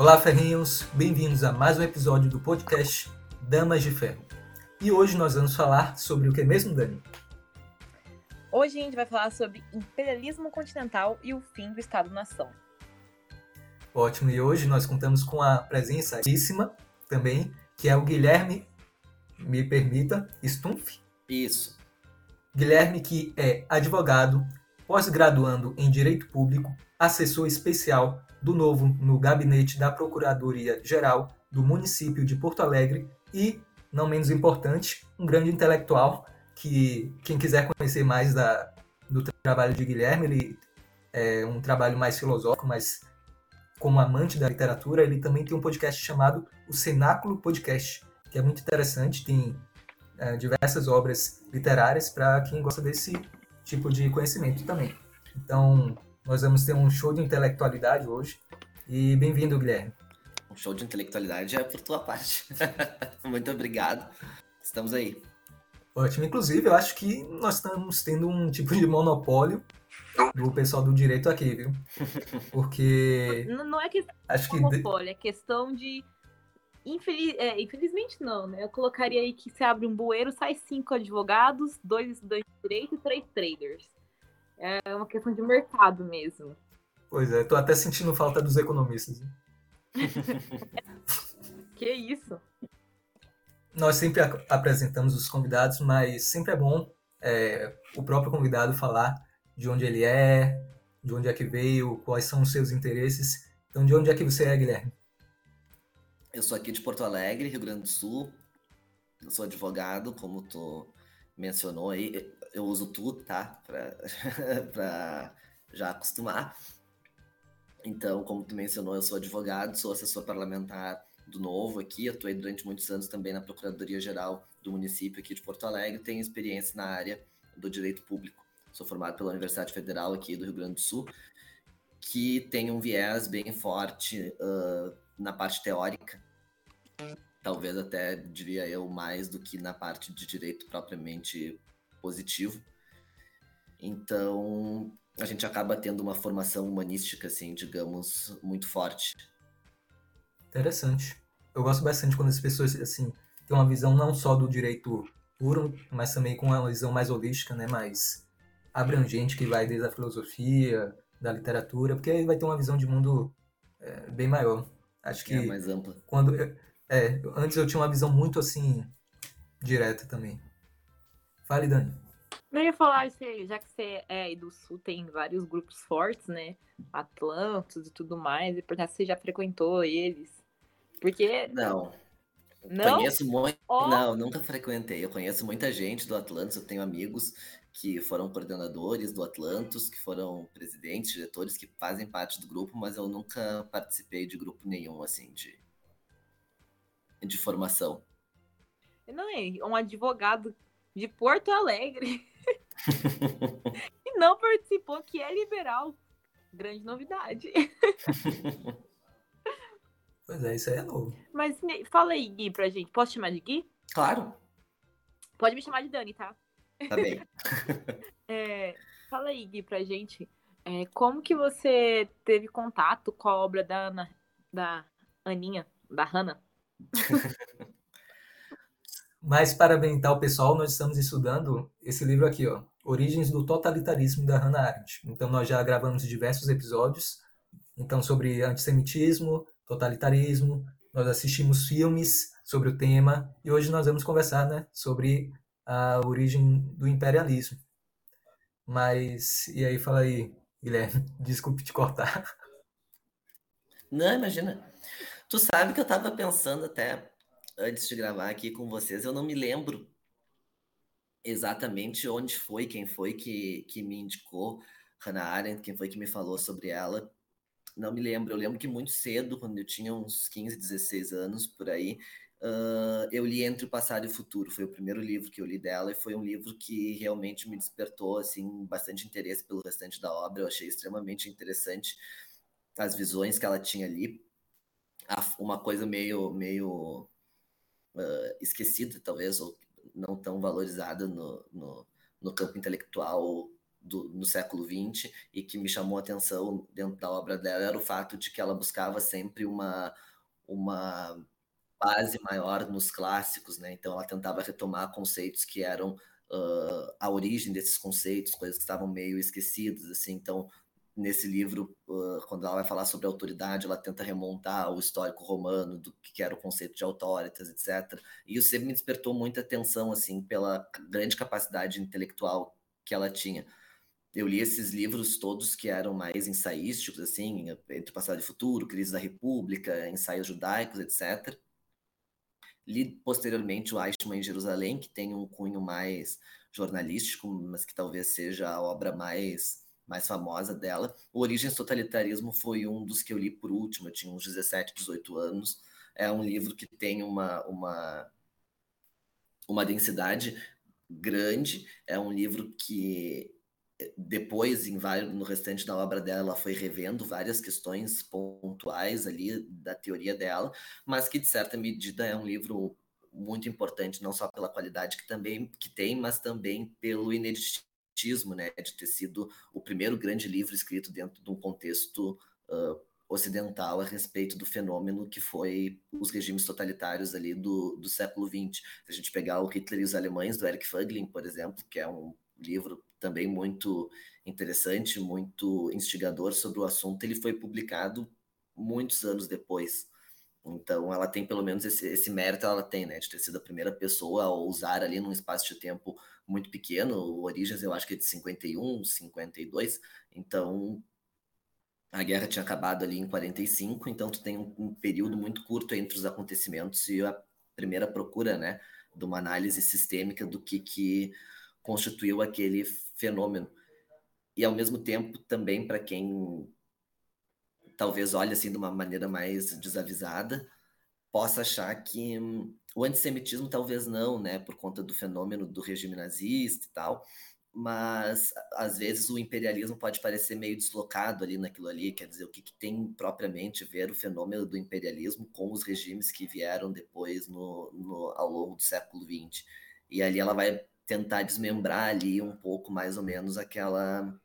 Olá, ferrinhos! Bem-vindos a mais um episódio do podcast Damas de Ferro. E hoje nós vamos falar sobre o que mesmo, Dani? Hoje a gente vai falar sobre imperialismo continental e o fim do Estado-nação. Ótimo, e hoje nós contamos com a presença também, que é o Guilherme, me permita, Stumpf. Isso. Guilherme, que é advogado, pós-graduando em Direito Público, assessor especial do Novo no gabinete da Procuradoria-Geral do município de Porto Alegre e, não menos importante, um grande intelectual que quem quiser conhecer mais da, do trabalho de Guilherme, ele é um trabalho mais filosófico, mas como amante da literatura, ele também tem um podcast chamado o Cenáculo Podcast, que é muito interessante, tem é, diversas obras literárias para quem gosta desse tipo de conhecimento também. Então, nós vamos ter um show de intelectualidade hoje. E bem-vindo, Guilherme. Um show de intelectualidade é por tua parte. Muito obrigado. Estamos aí. Ótimo. Inclusive, eu acho que nós estamos tendo um tipo de monopólio do pessoal do direito aqui, viu? Porque. Não, não é questão acho de monopólio, que... é questão de. Infeliz... É, infelizmente não, né? Eu colocaria aí que se abre um bueiro, sai cinco advogados, dois estudantes de direito e três traders. É uma questão de mercado mesmo. Pois é, tô até sentindo falta dos economistas. que isso? nós sempre apresentamos os convidados, mas sempre é bom é, o próprio convidado falar de onde ele é, de onde é que veio, quais são os seus interesses. Então, de onde é que você é, Guilherme? Eu sou aqui de Porto Alegre, Rio Grande do Sul. Eu sou advogado, como tu mencionou aí. Eu uso tu, tá? Para já acostumar. Então, como tu mencionou, eu sou advogado, sou assessor parlamentar do Novo aqui, atuei durante muitos anos também na Procuradoria-Geral do município aqui de Porto Alegre, tenho experiência na área do direito público. Sou formado pela Universidade Federal aqui do Rio Grande do Sul, que tem um viés bem forte uh, na parte teórica, talvez até diria eu mais do que na parte de direito propriamente positivo. Então, a gente acaba tendo uma formação humanística, assim, digamos, muito forte. Interessante eu gosto bastante quando as pessoas, assim, têm uma visão não só do direito puro, mas também com uma visão mais holística, né, mais abrangente, que vai desde a filosofia, da literatura, porque aí vai ter uma visão de mundo é, bem maior. Acho que é mais ampla. Quando é, antes eu tinha uma visão muito assim direta também. Fale, Dani. Eu ia falar isso aí, já que você é aí do Sul, tem vários grupos fortes, né? Atlantos e tudo mais, e portanto você já frequentou eles. Porque. Não. Não? Conheço muito. Oh. Não, nunca frequentei. Eu conheço muita gente do Atlantis, eu tenho amigos que foram coordenadores do Atlantis, que foram presidentes, diretores, que fazem parte do grupo, mas eu nunca participei de grupo nenhum, assim, de, de formação. Não é um advogado de Porto Alegre e não participou, que é liberal. Grande novidade. Pois é, isso aí é novo. Mas fala aí, Gui, pra gente. Posso chamar de Gui? Claro. Pode me chamar de Dani, tá? Tá bem. é, fala aí, Gui, pra gente. É, como que você teve contato com a obra da Ana, da Aninha, da Hannah? Mas para ambientar o pessoal, nós estamos estudando esse livro aqui, ó, Origens do Totalitarismo da Hannah Arendt. Então nós já gravamos diversos episódios, então sobre antissemitismo, totalitarismo, nós assistimos filmes sobre o tema e hoje nós vamos conversar né, sobre a origem do imperialismo. Mas, e aí, fala aí, Guilherme, desculpe te cortar. Não, imagina. Tu sabe que eu estava pensando até antes de gravar aqui com vocês, eu não me lembro exatamente onde foi, quem foi que, que me indicou Hannah Arendt, quem foi que me falou sobre ela. Não me lembro. Eu lembro que muito cedo, quando eu tinha uns 15, 16 anos por aí, uh, eu li Entre o Passado e o Futuro. Foi o primeiro livro que eu li dela e foi um livro que realmente me despertou assim bastante interesse pelo restante da obra. Eu achei extremamente interessante as visões que ela tinha ali. Uma coisa meio, meio uh, esquecida, talvez, ou não tão valorizada no, no, no campo intelectual do, no século XX e que me chamou a atenção dentro da obra dela era o fato de que ela buscava sempre uma, uma base maior nos clássicos, né? Então ela tentava retomar conceitos que eram uh, a origem desses conceitos, coisas que estavam meio esquecidas, assim. Então nesse livro, quando ela vai falar sobre autoridade, ela tenta remontar o histórico romano do que era o conceito de autoritas, etc. E isso sempre me despertou muita atenção, assim, pela grande capacidade intelectual que ela tinha. Eu li esses livros todos que eram mais ensaísticos, assim, entre passado e futuro, crise da República, ensaios judaicos, etc. Li posteriormente o Eichmann em Jerusalém, que tem um cunho mais jornalístico, mas que talvez seja a obra mais mais famosa dela. O Origens Totalitarismo foi um dos que eu li por último, eu tinha uns 17, 18 anos. É um livro que tem uma, uma, uma densidade grande, é um livro que depois, em vários, no restante da obra dela, ela foi revendo várias questões pontuais ali da teoria dela, mas que, de certa medida, é um livro muito importante, não só pela qualidade que também que tem, mas também pelo ineditismo, né, de ter sido o primeiro grande livro escrito dentro de um contexto uh, ocidental a respeito do fenômeno que foi os regimes totalitários ali do, do século XX. Se a gente pegar o Hitler e os Alemães, do Eric Fögling, por exemplo, que é um livro também muito interessante, muito instigador sobre o assunto, ele foi publicado muitos anos depois. Então, ela tem pelo menos esse, esse mérito, ela tem, né, de ter sido a primeira pessoa a usar ali num espaço de tempo muito pequeno. O Origens, eu acho que é de 51, 52. Então, a guerra tinha acabado ali em 45, então tu tem um, um período muito curto entre os acontecimentos e a primeira procura, né, de uma análise sistêmica do que que constituiu aquele fenômeno. E ao mesmo tempo também para quem talvez olhe assim de uma maneira mais desavisada, possa achar que hum, o antissemitismo talvez não, né, por conta do fenômeno do regime nazista e tal, mas às vezes o imperialismo pode parecer meio deslocado ali naquilo ali, quer dizer, o que, que tem propriamente ver o fenômeno do imperialismo com os regimes que vieram depois no, no, ao longo do século XX. E ali ela vai tentar desmembrar ali um pouco mais ou menos aquela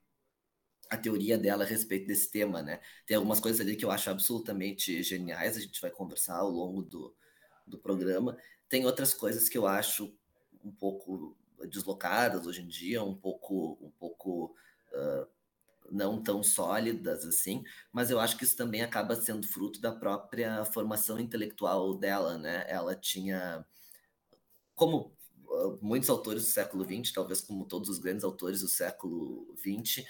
a teoria dela a respeito desse tema, né? Tem algumas coisas ali que eu acho absolutamente geniais, a gente vai conversar ao longo do, do programa. Tem outras coisas que eu acho um pouco deslocadas hoje em dia, um pouco um pouco uh, não tão sólidas assim, mas eu acho que isso também acaba sendo fruto da própria formação intelectual dela, né? Ela tinha como muitos autores do século XX, talvez como todos os grandes autores do século XX,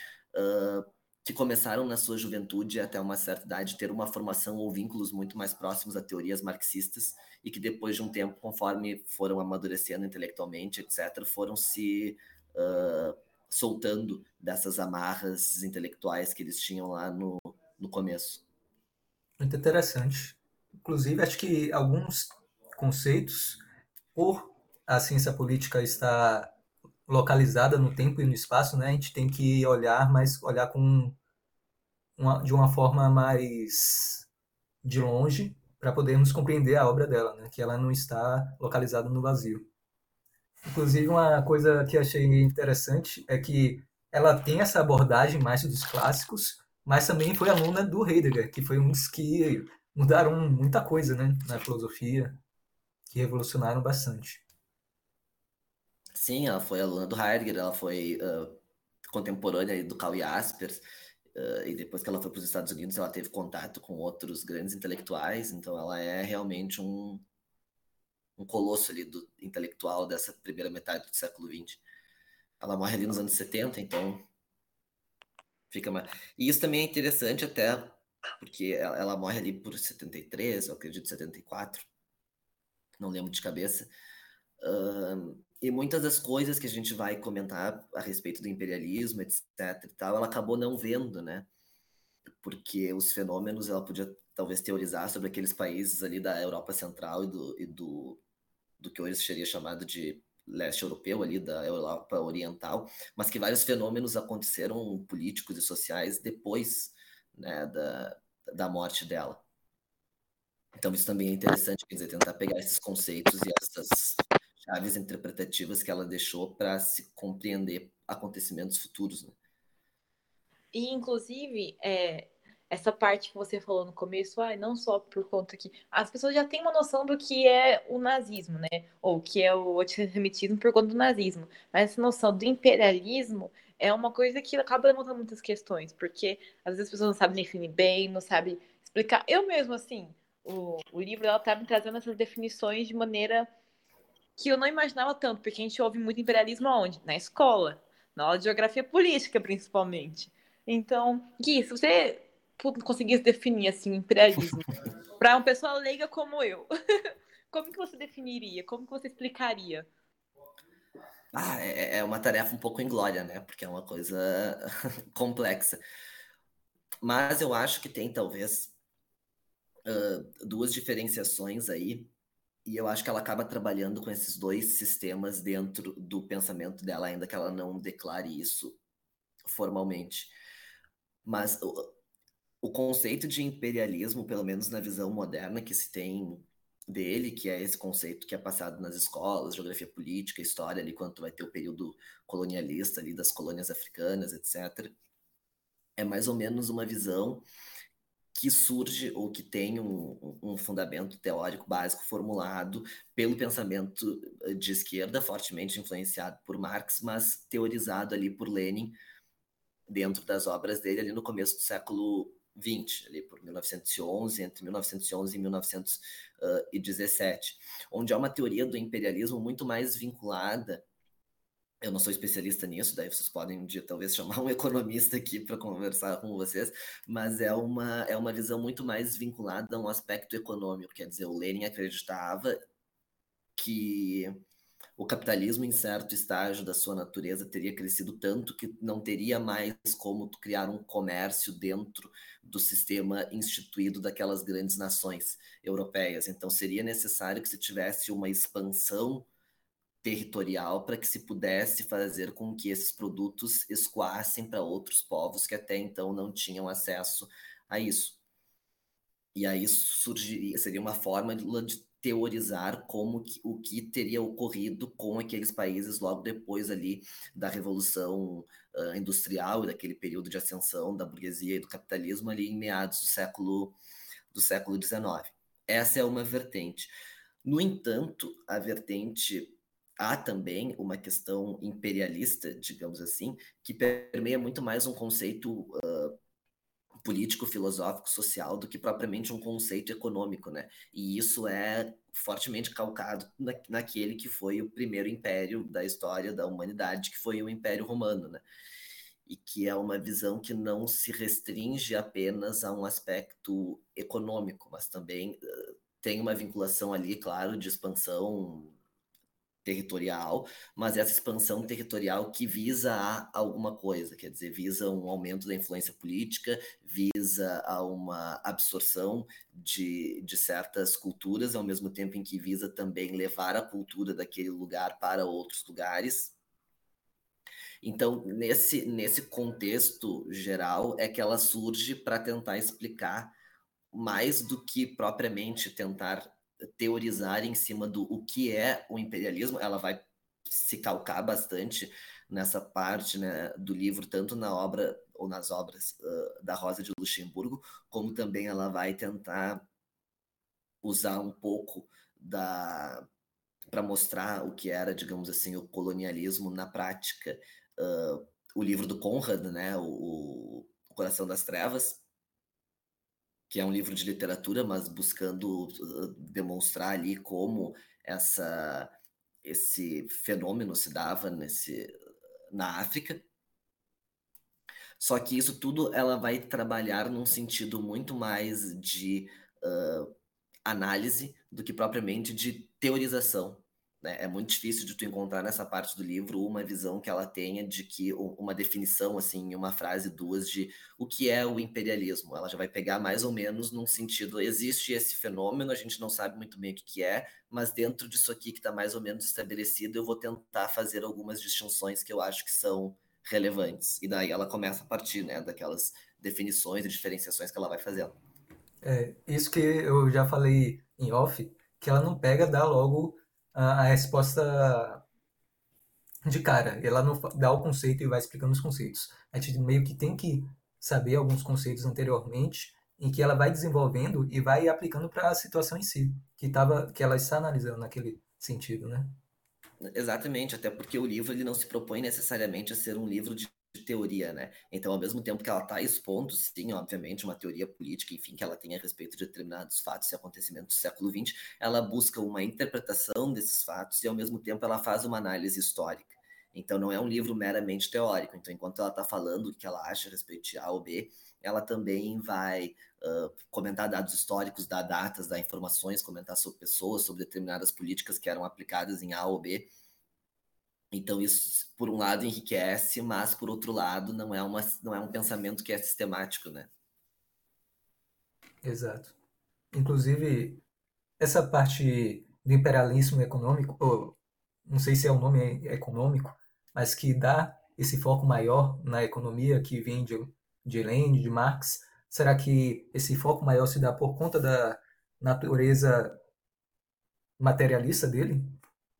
que começaram na sua juventude até uma certa idade ter uma formação ou vínculos muito mais próximos a teorias marxistas e que depois de um tempo, conforme foram amadurecendo intelectualmente, etc., foram se uh, soltando dessas amarras intelectuais que eles tinham lá no, no começo. Muito interessante. Inclusive, acho que alguns conceitos, por a ciência política está localizada no tempo e no espaço, né? A gente tem que olhar, mas olhar com uma, de uma forma mais de longe para podermos compreender a obra dela, né? Que ela não está localizada no vazio. Inclusive uma coisa que achei interessante é que ela tem essa abordagem mais dos clássicos, mas também foi aluna do Heidegger, que foi um dos que mudaram muita coisa, né? Na filosofia, que revolucionaram bastante. Sim, ela foi aluna do Heidegger, ela foi uh, contemporânea do Karl Jaspers, uh, e depois que ela foi para os Estados Unidos, ela teve contato com outros grandes intelectuais, então ela é realmente um, um colosso ali do intelectual dessa primeira metade do século XX. Ela morre ali nos anos 70, então fica mais... E isso também é interessante até, porque ela, ela morre ali por 73, eu acredito 74, não lembro de cabeça, Uh, e muitas das coisas que a gente vai comentar a respeito do imperialismo, etc. e tal, ela acabou não vendo, né? Porque os fenômenos ela podia talvez teorizar sobre aqueles países ali da Europa Central e do, e do, do que hoje seria chamado de leste europeu, ali da Europa Oriental, mas que vários fenômenos aconteceram políticos e sociais depois né, da, da morte dela. Então isso também é interessante, quer dizer, tentar pegar esses conceitos e essas chaves interpretativas que ela deixou para se compreender acontecimentos futuros. Né? E, inclusive, é, essa parte que você falou no começo, ah, não só por conta que as pessoas já têm uma noção do que é o nazismo, né? Ou que é o antissemitismo por conta do nazismo. Mas essa noção do imperialismo é uma coisa que acaba levantando muitas questões, porque às vezes as pessoas não sabem definir bem, não sabem explicar. Eu mesmo, assim, o, o livro ela tá me trazendo essas definições de maneira que eu não imaginava tanto, porque a gente ouve muito imperialismo aonde? Na escola, na aula de geografia política, principalmente. Então, Gui, se você conseguisse definir assim o imperialismo para uma pessoa leiga como eu, como que você definiria? Como que você explicaria? Ah, é, é uma tarefa um pouco inglória, né? Porque é uma coisa complexa. Mas eu acho que tem talvez uh, duas diferenciações aí, e eu acho que ela acaba trabalhando com esses dois sistemas dentro do pensamento dela, ainda que ela não declare isso formalmente. Mas o conceito de imperialismo, pelo menos na visão moderna que se tem dele, que é esse conceito que é passado nas escolas, geografia política, história, ali quando vai ter o período colonialista ali das colônias africanas, etc. É mais ou menos uma visão que surge ou que tem um, um, fundamento teórico básico formulado pelo pensamento de esquerda, fortemente influenciado por Marx, mas teorizado ali por Lenin dentro das obras dele ali no começo do século 20, ali por 1911, entre 1911 e 1917, onde há uma teoria do imperialismo muito mais vinculada. Eu não sou especialista nisso, daí vocês podem um dia talvez chamar um economista aqui para conversar com vocês, mas é uma, é uma visão muito mais vinculada a um aspecto econômico. Quer dizer, o Lenin acreditava que o capitalismo, em certo estágio da sua natureza, teria crescido tanto que não teria mais como criar um comércio dentro do sistema instituído daquelas grandes nações europeias. Então, seria necessário que se tivesse uma expansão territorial para que se pudesse fazer com que esses produtos escoassem para outros povos que até então não tinham acesso a isso. E aí surgiria, seria uma forma de teorizar como que, o que teria ocorrido com aqueles países logo depois ali da revolução uh, industrial daquele período de ascensão da burguesia e do capitalismo ali em meados do século do século XIX. Essa é uma vertente. No entanto, a vertente há também uma questão imperialista, digamos assim, que permeia muito mais um conceito uh, político, filosófico, social, do que propriamente um conceito econômico, né? E isso é fortemente calcado na, naquele que foi o primeiro império da história da humanidade, que foi o Império Romano, né? E que é uma visão que não se restringe apenas a um aspecto econômico, mas também uh, tem uma vinculação ali, claro, de expansão territorial, mas essa expansão territorial que visa a alguma coisa, quer dizer, visa um aumento da influência política, visa a uma absorção de, de certas culturas, ao mesmo tempo em que visa também levar a cultura daquele lugar para outros lugares. Então, nesse, nesse contexto geral, é que ela surge para tentar explicar mais do que propriamente tentar teorizar em cima do o que é o imperialismo, ela vai se calcar bastante nessa parte né, do livro, tanto na obra ou nas obras uh, da Rosa de Luxemburgo, como também ela vai tentar usar um pouco da para mostrar o que era, digamos assim, o colonialismo na prática. Uh, o livro do Conrad, né, o, o Coração das Trevas, que é um livro de literatura, mas buscando demonstrar ali como essa esse fenômeno se dava nesse na África. Só que isso tudo ela vai trabalhar num sentido muito mais de uh, análise do que propriamente de teorização. Né? É muito difícil de tu encontrar nessa parte do livro uma visão que ela tenha de que uma definição assim, uma frase, duas de o que é o imperialismo. Ela já vai pegar mais ou menos num sentido existe esse fenômeno, a gente não sabe muito bem o que, é, mas dentro disso aqui que está mais ou menos estabelecido, eu vou tentar fazer algumas distinções que eu acho que são relevantes. E daí ela começa a partir né, daquelas definições e diferenciações que ela vai fazendo. É, isso que eu já falei em off, que ela não pega, dá logo a, resposta de cara. Ela não dá o conceito e vai explicando os conceitos. A gente meio que tem que saber alguns conceitos anteriormente, em que ela vai desenvolvendo e vai aplicando para a situação em si, que, tava, que ela está analisando naquele sentido, né? Exatamente, até porque o livro ele não se propõe necessariamente a ser um livro de teoria, né? Então, ao mesmo tempo que ela está expondo, sim, obviamente, uma teoria política, enfim, que ela tem a respeito de determinados fatos e acontecimentos do século XX, ela busca uma interpretação desses fatos e, ao mesmo tempo, ela faz uma análise histórica. Então, não é um livro meramente teórico. Então, enquanto ela está falando o que ela acha a respeito de A ou B, ela também vai uh, comentar dados históricos, dar datas, dar informações, comentar sobre pessoas, sobre determinadas políticas que eram aplicadas em A ou B. Então, isso, por um lado, enriquece, mas, por outro lado, não é, uma, não é um pensamento que é sistemático, né? Exato. Inclusive, essa parte do imperialismo econômico, ou, não sei se é o nome econômico, mas que dá esse foco maior na economia que vem de, de Lenin, de Marx, será que esse foco maior se dá por conta da natureza materialista dele,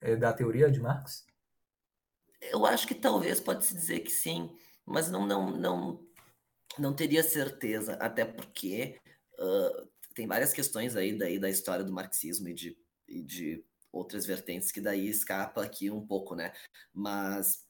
é, da teoria de Marx? Eu acho que talvez pode-se dizer que sim, mas não, não, não, não teria certeza, até porque uh, tem várias questões aí daí da história do marxismo e de, e de outras vertentes que daí escapa aqui um pouco, né? Mas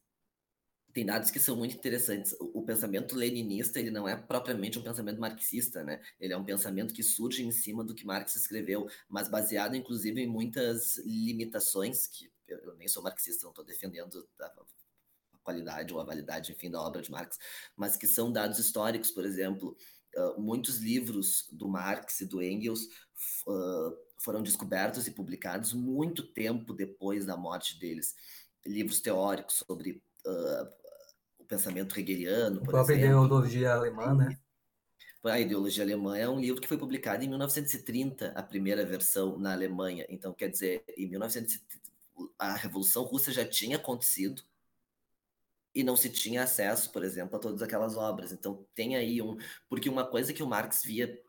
tem dados que são muito interessantes. O, pensamento leninista ele não é propriamente um pensamento marxista, né? Ele é um pensamento que surge em cima do que Marx escreveu, mas baseado inclusive em muitas limitações que eu, eu nem sou marxista, não estou defendendo a, a, qualidade ou a validade, enfim, da obra de Marx, mas que são dados históricos, por exemplo, uh, muitos livros do Marx e do Engels uh, foram descobertos e publicados muito tempo depois da morte deles. Livros teóricos sobre uh, o pensamento hegeliano, por a própria exemplo. ideologia alemã, né? A Ideologia Alemã é um livro que foi publicado em 1930, a primeira versão na Alemanha. Então, quer dizer, em 1930, a Revolução Russa já tinha acontecido e não se tinha acesso, por exemplo, a todas aquelas obras. Então, tem aí um. Porque uma coisa que o Marx via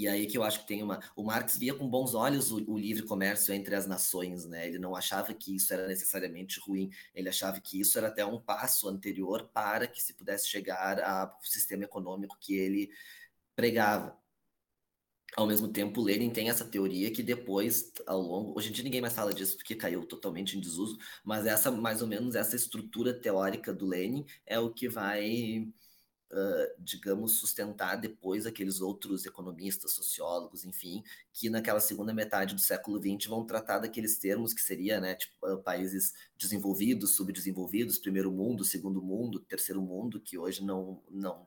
e aí que eu acho que tem uma. O Marx via com bons olhos o, o, livre comércio entre as nações, né? Ele não achava que isso era necessariamente ruim, ele achava que isso era até um passo anterior para que se pudesse chegar ao sistema econômico que ele pregava. Ao mesmo tempo, Lenin tem essa teoria que depois, ao longo. Hoje em dia ninguém mais fala disso porque caiu totalmente em desuso, mas essa, mais ou menos, essa estrutura teórica do Lenin é o que vai uh, digamos, sustentar depois aqueles outros economistas, sociólogos, enfim, que naquela segunda metade do século XX vão tratar daqueles termos que seria, né, tipo, países desenvolvidos, subdesenvolvidos, primeiro mundo, segundo mundo, terceiro mundo, que hoje não, não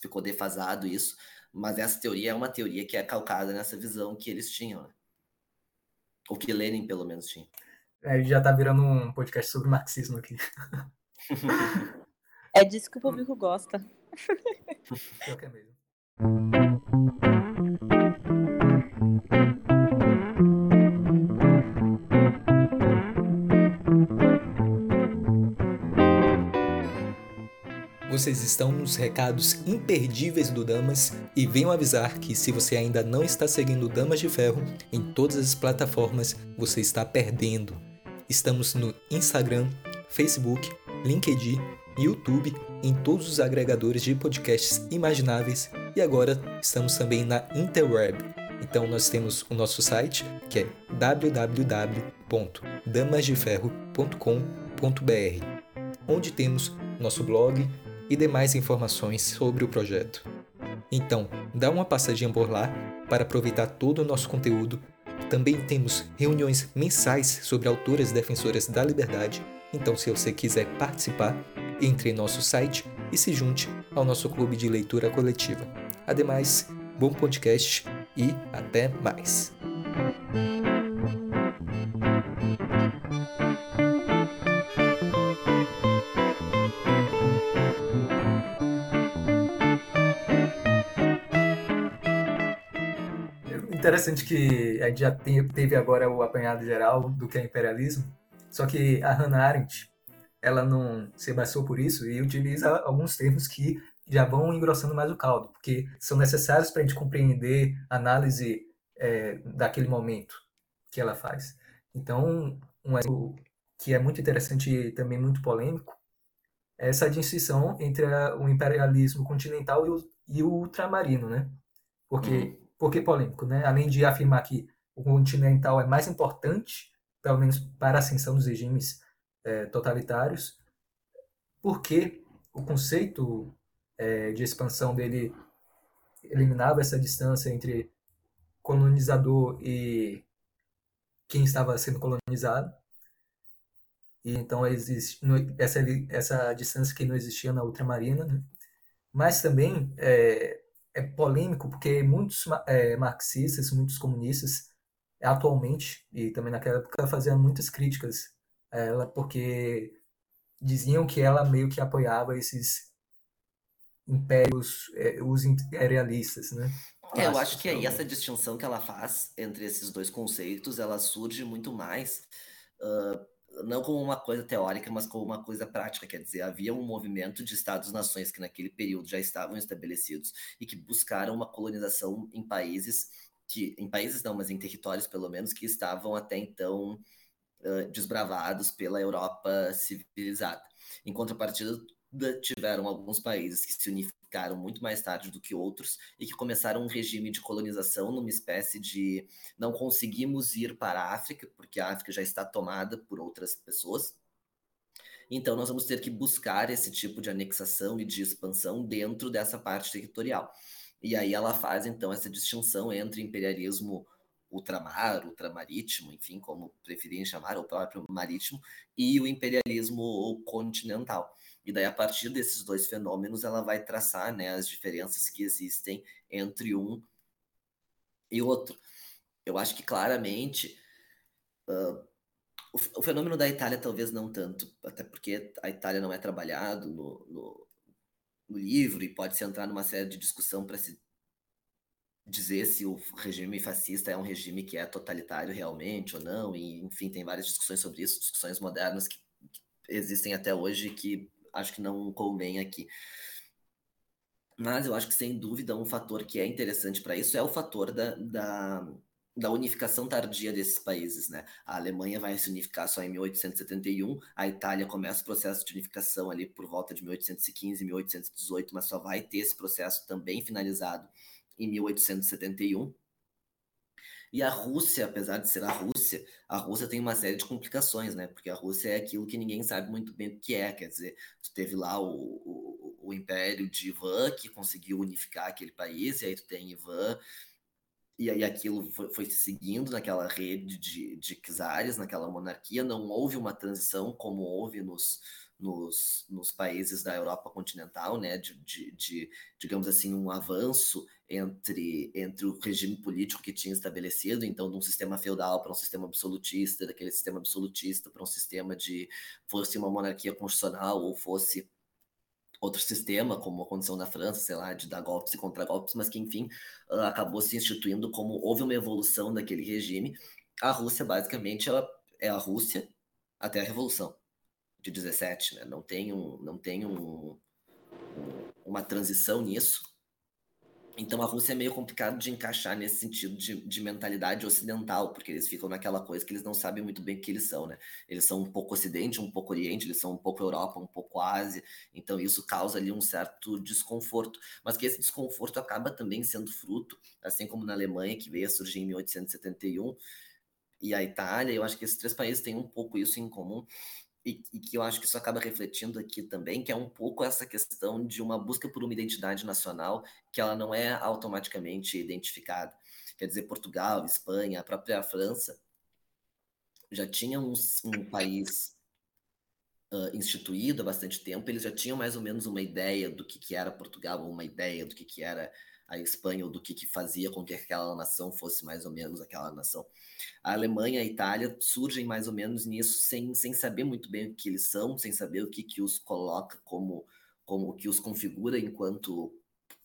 ficou defasado isso, mas essa teoria é uma teoria que é calcada nessa visão que eles tinham, né? ou que Lenin pelo menos tinha. É, já tá virando um podcast sobre marxismo aqui. É disso que o público gosta. Pior que é mesmo. Vocês estão nos recados imperdíveis do Damas e venho avisar que se você ainda não está seguindo Damas de Ferro em todas as plataformas, você está perdendo. Estamos no Instagram, Facebook, LinkedIn YouTube, em todos os agregadores de podcasts imagináveis e agora estamos também na interweb. Então nós temos o nosso site que é www.damasdeferro.com.br, onde temos nosso blog e demais informações sobre o projeto. Então, dá uma passadinha por lá para aproveitar todo o nosso conteúdo. Também temos reuniões mensais sobre autoras defensoras da liberdade. Então, se você quiser participar, entre em nosso site e se junte ao nosso clube de leitura coletiva. Ademais, bom podcast e até mais! Interessante que a gente já teve agora o apanhado geral do que é imperialismo, só que a Hannah Arendt, ela não se baseou por isso e utiliza alguns termos que já vão engrossando mais o caldo, porque são necessários para a gente compreender a análise é, daquele momento que ela faz. Então, um exemplo que é muito interessante e também muito polêmico, é essa distinção entre o imperialismo continental e o, e o ultramarino, né? Porque, uhum. Por que polêmico, né? Além de afirmar que o continental é mais importante, pelo menos para a ascensão dos regimes é, totalitários, porque o conceito é, de expansão dele eliminava essa distância entre colonizador e quem estava sendo colonizado. E então existe essa, essa distância que não existia na ultramarina. Né? Mas também é, é polêmico porque muitos é, marxistas, muitos comunistas, atualmente, e também naquela época, faziam muitas críticas a ela, porque diziam que ela meio que apoiava esses impérios, é, os imperialistas, né? É, eu acho que aí essa distinção que ela faz entre esses dois conceitos, ela surge muito mais, uh, não como uma coisa teórica, mas como uma coisa prática. Quer dizer, havia um movimento de estados-nações que naquele período já estavam estabelecidos e que buscaram uma colonização em países que, em países não, mas em territórios pelo menos, que estavam até então uh, desbravados pela Europa civilizada. Em contrapartida, tiveram alguns países que se unificaram muito mais tarde do que outros e que começaram um regime de colonização numa espécie de não conseguimos ir para a África, porque a África já está tomada por outras pessoas. Então nós vamos ter que buscar esse tipo de anexação e de expansão dentro dessa parte territorial. E aí ela faz então essa distinção entre imperialismo ultramar, ultramarítimo, enfim, como preferirem chamar, o próprio marítimo, e o imperialismo continental. E daí, a partir desses dois fenômenos, ela vai traçar né, as diferenças que existem entre um e outro. Eu acho que claramente uh, o, o, fenômeno da Itália talvez não tanto, até porque a Itália não é trabalhado no, no, no livro e pode se entrar numa série de discussão para se dizer se o regime fascista é um regime que é totalitário realmente ou não, e enfim, tem várias discussões sobre isso, discussões modernas que, que existem até hoje que acho que não convém aqui. Mas eu acho que, sem dúvida, um fator que é interessante para isso é o fator da, da, da, unificação tardia desses países. Né? A Alemanha vai se unificar só em 1871, a Itália começa o processo de unificação ali por volta de 1815, 1818, mas só vai ter esse processo também finalizado em 1871. E a Rússia, apesar de ser a Rússia, a Rússia tem uma série de complicações, né? Porque a Rússia é aquilo que ninguém sabe muito bem o que é. Quer dizer, tu teve lá o, o, o Império de Ivan, que conseguiu unificar aquele país, e aí tu tem Ivan, e aí aquilo foi, se seguindo naquela rede de, de czares, naquela monarquia. Não houve uma transição como houve nos, nos, nos países da Europa continental, né, de, de, de, digamos assim, um avanço entre, entre o regime político que tinha estabelecido, então, de um sistema feudal para um sistema absolutista, daquele sistema absolutista para um sistema de, fosse uma monarquia constitucional ou fosse outro sistema, como aconteceu na França, sei lá, de dar golpes e contra-golpes, mas que, enfim, ah, acabou se instituindo como houve uma evolução daquele regime. A Rússia, basicamente, ela é a Rússia até a Revolução de 17, né? Não tem, um, não tem um, um, uma transição nisso. Então a Rússia é meio complicado de encaixar nesse sentido de, de, mentalidade ocidental, porque eles ficam naquela coisa que eles não sabem muito bem o que eles são, né? Eles são um pouco Ocidente, um pouco Oriente, eles são um pouco Europa, um pouco Ásia, então isso causa ali um certo desconforto, mas que esse desconforto acaba também sendo fruto, assim como na Alemanha, que veio a surgir em 1871, e a Itália, eu acho que esses três países têm um pouco isso em comum, e, e, que eu acho que isso acaba refletindo aqui também, que é um pouco essa questão de uma busca por uma identidade nacional que ela não é automaticamente identificada. Quer dizer, Portugal, Espanha, a própria França já tinham um, um país uh, instituído há bastante tempo, eles já tinham mais ou menos uma ideia do que, que era Portugal, ou uma ideia do que, que era a Espanha, ou do que, que fazia com que aquela nação fosse mais ou menos aquela nação. A Alemanha e a Itália surgem mais ou menos nisso, sem, sem saber muito bem o que eles são, sem saber o que, que os coloca como, como o que os configura enquanto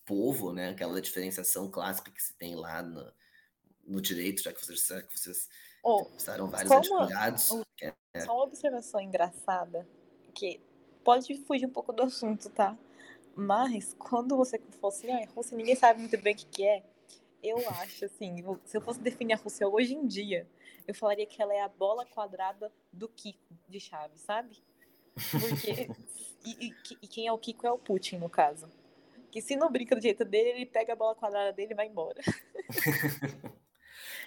povo, né? aquela diferenciação clássica que se tem lá no, no direito, já que vocês, já que vocês oh, vários advogados. Uma, é... Só uma observação engraçada, que pode fugir um pouco do assunto, tá? Mas quando você fosse assim, ah, Rússia, ninguém sabe muito bem o que, que é. Eu acho, assim, se eu fosse definir a Rússia hoje em dia, eu falaria que ela é a bola quadrada do Kiko de Chaves, sabe? Porque. e, e, e, quem é o Kiko é o Putin, no caso. Que se não brinca do jeito dele, ele pega a bola quadrada dele e vai embora.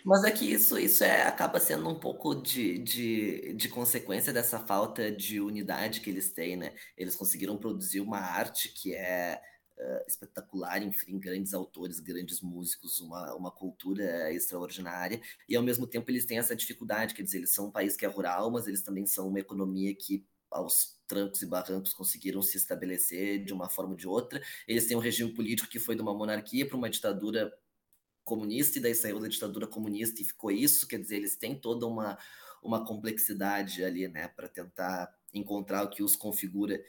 Mas é que isso, isso é, acaba sendo um pouco de, de, de consequência dessa falta de unidade que eles têm, né? Eles conseguiram produzir uma arte que é uh, espetacular, enfim, grandes autores, grandes músicos, uma, uma cultura extraordinária, e ao mesmo tempo eles têm essa dificuldade, quer dizer, eles são um país que é rural, mas eles também são uma economia que aos trancos e barrancos conseguiram se estabelecer de uma forma ou de outra. Eles têm um regime político que foi de uma monarquia para uma ditadura comunista, e daí saiu da ditadura comunista e ficou isso, quer dizer, eles têm toda uma, uma complexidade ali, né, para tentar encontrar o que os configura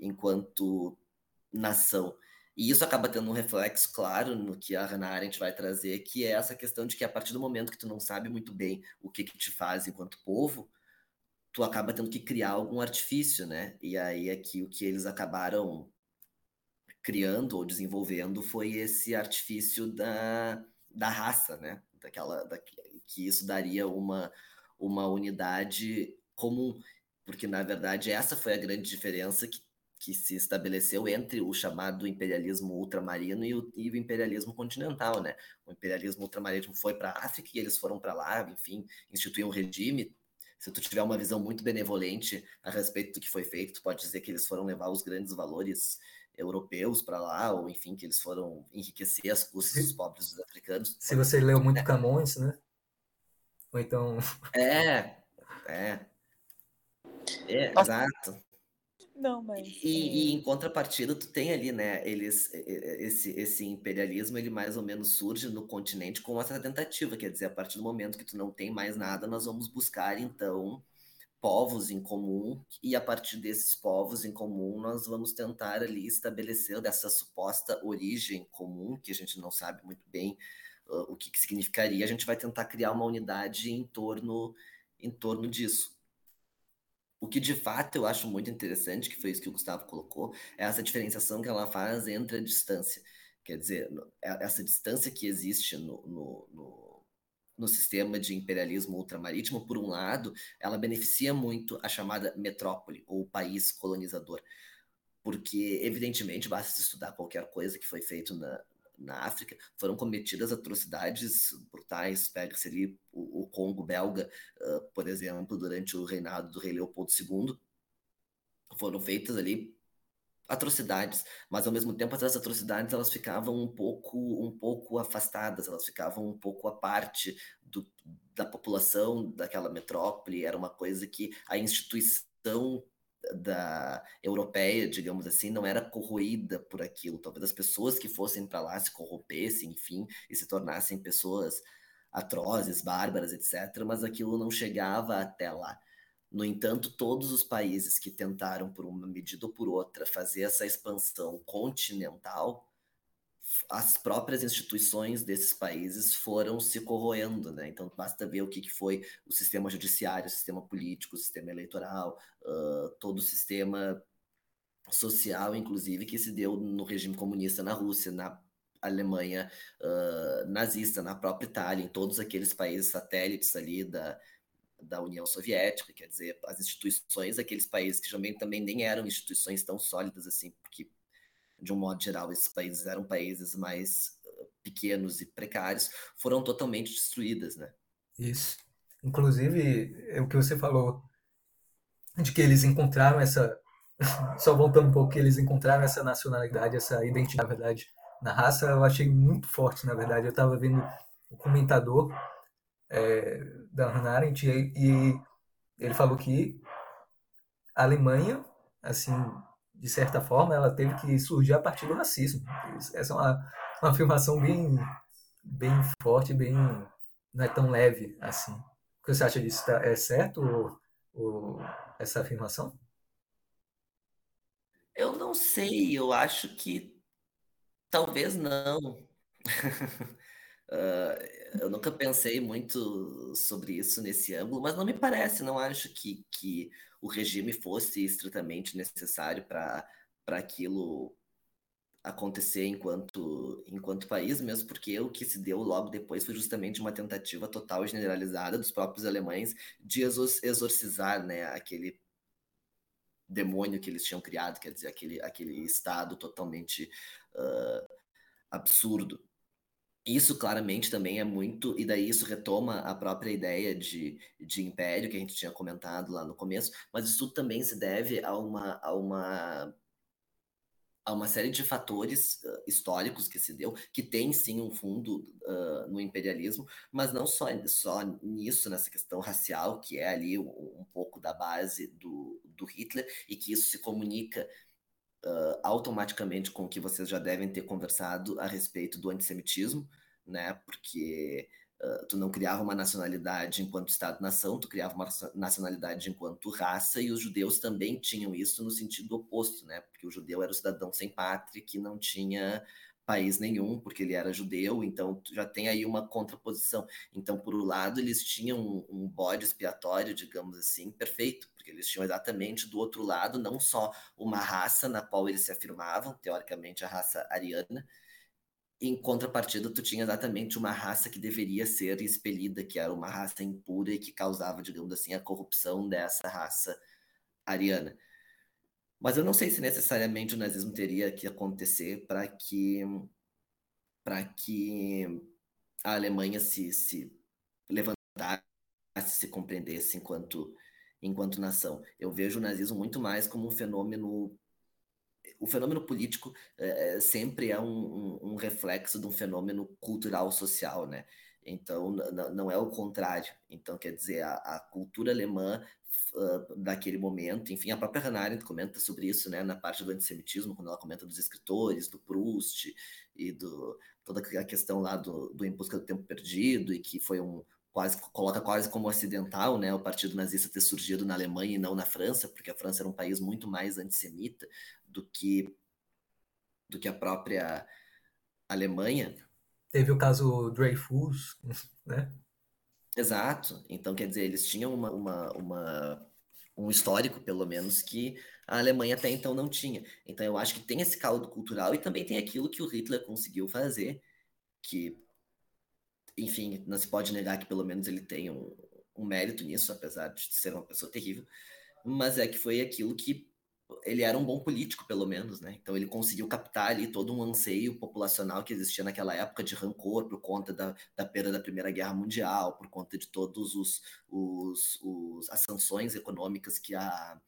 enquanto nação. E isso acaba tendo um reflexo claro no que a Hannah Arendt vai trazer, que é essa questão de que a partir do momento que tu não sabe muito bem o que, que te faz enquanto povo, tu acaba tendo que criar algum artifício, né? E aí aqui o que eles acabaram criando ou desenvolvendo foi esse artifício da, da raça, né? Daquela, da, que isso daria uma, uma unidade comum, porque na verdade essa foi a grande diferença que que se estabeleceu entre o chamado imperialismo ultramarino e o, e o imperialismo continental, né? O imperialismo ultramarino foi para a África e eles foram para lá, enfim, instituíram um regime. Se tu tiver uma visão muito benevolente a respeito do que foi feito, tu pode dizer que eles foram levar os grandes valores europeus para lá, ou enfim, que eles foram enriquecer as custas dos pobres dos africanos. Se você leu muito Camões, né? Ou então. É, é. É, exato. Não, mas. E, e, em contrapartida, tu tem ali, né? Eles, esse, esse imperialismo, ele mais ou menos surge no continente com essa tentativa, quer dizer, a partir do momento que tu não tem mais nada, nós vamos buscar então povos em comum e a partir desses povos em comum nós vamos tentar ali estabelecer dessa suposta origem comum que a gente não sabe muito bem uh, o que, que significaria, a gente vai tentar criar uma unidade em torno em torno disso. O que de fato eu acho muito interessante, que foi isso que o Gustavo colocou, é essa diferenciação que ela faz entre a distância. Quer dizer, é, essa distância que existe no, no, no, no sistema de imperialismo ultramarítimo, por um lado, ela beneficia muito a chamada metrópole, ou país colonizador. Porque, evidentemente, basta estudar qualquer coisa que foi feito na, na África, foram cometidas atrocidades brutais. Pega-se ali o, o, Congo belga, uh, por exemplo, durante o reinado do rei Leopoldo II, foram feitas ali atrocidades, mas ao mesmo tempo essas atrocidades elas ficavam um pouco um pouco afastadas, elas ficavam um pouco à parte do, da população daquela metrópole, era uma coisa que a instituição da europeia, digamos assim, não era corroída por aquilo. Talvez as pessoas que fossem para lá se corrompessem, enfim, e se tornassem pessoas atrozes, bárbaras, etc. Mas aquilo não chegava até lá. No entanto, todos os países que tentaram, por uma medida ou por outra, fazer essa expansão continental as próprias instituições desses países foram se corroendo, né? Então basta ver o que, que foi o sistema judiciário, o sistema político, o sistema eleitoral, uh, todo o sistema social, inclusive, que se deu no regime comunista na Rússia, na Alemanha uh, nazista, na própria Itália, em todos aqueles países satélites ali da, da União Soviética, quer dizer, as instituições daqueles países que também, também nem eram instituições tão sólidas assim, porque de um modo geral, esses países eram países mais pequenos e precários, foram totalmente destruídas, né? Isso. Inclusive, é o que você falou, de que eles encontraram essa. Só voltando um pouco, que eles encontraram essa nacionalidade, essa identidade, na verdade, na raça, eu achei muito forte, na verdade. Eu estava vendo o comentador é, da Hannah Arendt e, e ele falou que a Alemanha, assim, de certa forma, ela teve que surgir a partir do racismo. Essa é uma, uma afirmação bem, bem forte, bem não é tão leve assim. O que você acha disso? Tá, é certo ou, ou essa afirmação? Eu não sei, eu acho que talvez não. uh, eu nunca pensei muito sobre isso nesse ângulo, mas não me parece, não acho que, que o regime fosse estritamente necessário para aquilo acontecer enquanto, enquanto país, mesmo porque o que se deu logo depois foi justamente uma tentativa total e generalizada dos próprios alemães de exorcizar né, aquele demônio que eles tinham criado, quer dizer, aquele, aquele estado totalmente uh, absurdo. Isso claramente também é muito, e daí isso retoma a própria ideia de, de império que a gente tinha comentado lá no começo, mas isso também se deve a uma, a uma há uma série de fatores uh, históricos que se deu, que tem sim um fundo uh, no imperialismo, mas não só, só nisso, nessa questão racial, que é ali um, um pouco da base do, do Hitler, e que isso se comunica uh, automaticamente com o que vocês já devem ter conversado a respeito do antissemitismo, né? Porque Uh, tu não criava uma nacionalidade enquanto Estado-nação, tu criava uma nacionalidade enquanto raça, e os judeus também tinham isso no sentido oposto, né? Porque o judeu era o cidadão sem pátria, que não tinha país nenhum, porque ele era judeu, então já tem aí uma contraposição. Então, por um lado, eles tinham um, um bode expiatório, digamos assim, perfeito, porque eles tinham exatamente do outro lado não só uma raça na qual eles se afirmavam, teoricamente a raça ariana, em contrapartida, tu tinha exatamente uma raça que deveria ser expelida, que era uma raça impura e que causava, digamos assim, a corrupção dessa raça ariana. Mas eu não sei se necessariamente o nazismo teria que acontecer para que para que a Alemanha se, se levantasse, se compreendesse enquanto enquanto nação. Eu vejo o nazismo muito mais como um fenômeno o fenômeno político é, sempre é um, um, um, reflexo de um fenômeno cultural social, né? Então, não é o contrário. Então, quer dizer, a, a cultura alemã uh, daquele momento, enfim, a própria Hannah Arendt comenta sobre isso, né, na parte do antissemitismo, quando ela comenta dos escritores, do Proust e do toda a questão lá do, do Em Busca do Tempo Perdido, e que foi um, quase coloca quase como acidental, né, o partido nazista ter surgido na Alemanha e não na França, porque a França era um país muito mais antissemita do que do que a própria Alemanha. Teve o caso Dreyfus, né? Exato. Então, quer dizer, eles tinham uma, uma, uma, um histórico, pelo menos, que a Alemanha até então não tinha. Então, eu acho que tem esse caldo cultural e também tem aquilo que o Hitler conseguiu fazer, que enfim, não se pode negar que pelo menos ele tem um, um mérito nisso, apesar de ser uma pessoa terrível, mas é que foi aquilo que ele era um bom político, pelo menos, né? Então ele conseguiu captar ali todo um anseio populacional que existia naquela época de rancor por conta da, da perda da Primeira Guerra Mundial, por conta de todos os, os, os as sanções econômicas que a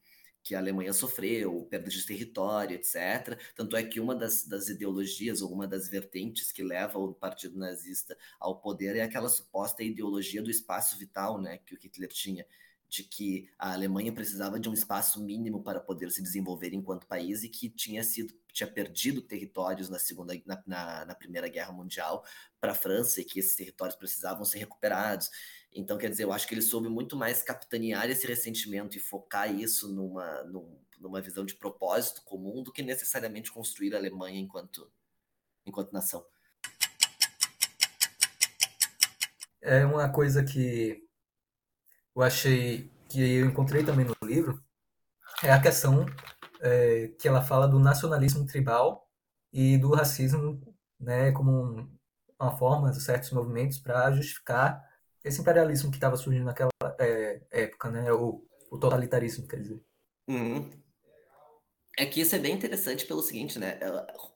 que a Alemanha sofreu, perda de território, etc. Tanto é que uma das, das ideologias, ou uma das vertentes que leva o partido nazista ao poder é aquela suposta ideologia do espaço vital, né, que o Hitler tinha, de que a Alemanha precisava de um espaço mínimo para poder se desenvolver enquanto país e que tinha sido tinha perdido territórios na segunda na, na, na primeira guerra mundial para a França e que esses territórios precisavam ser recuperados então, quer dizer, eu acho que ele soube muito mais capitanear esse ressentimento e focar isso numa, numa visão de propósito comum do que necessariamente construir a Alemanha enquanto, enquanto nação. É uma coisa que eu achei que eu encontrei também no livro é a questão é, que ela fala do nacionalismo tribal e do racismo né, como uma forma de certos movimentos para justificar esse imperialismo que estava surgindo naquela é, época, né? O, o, totalitarismo, quer dizer. Uhum. É que isso é bem interessante pelo seguinte, né?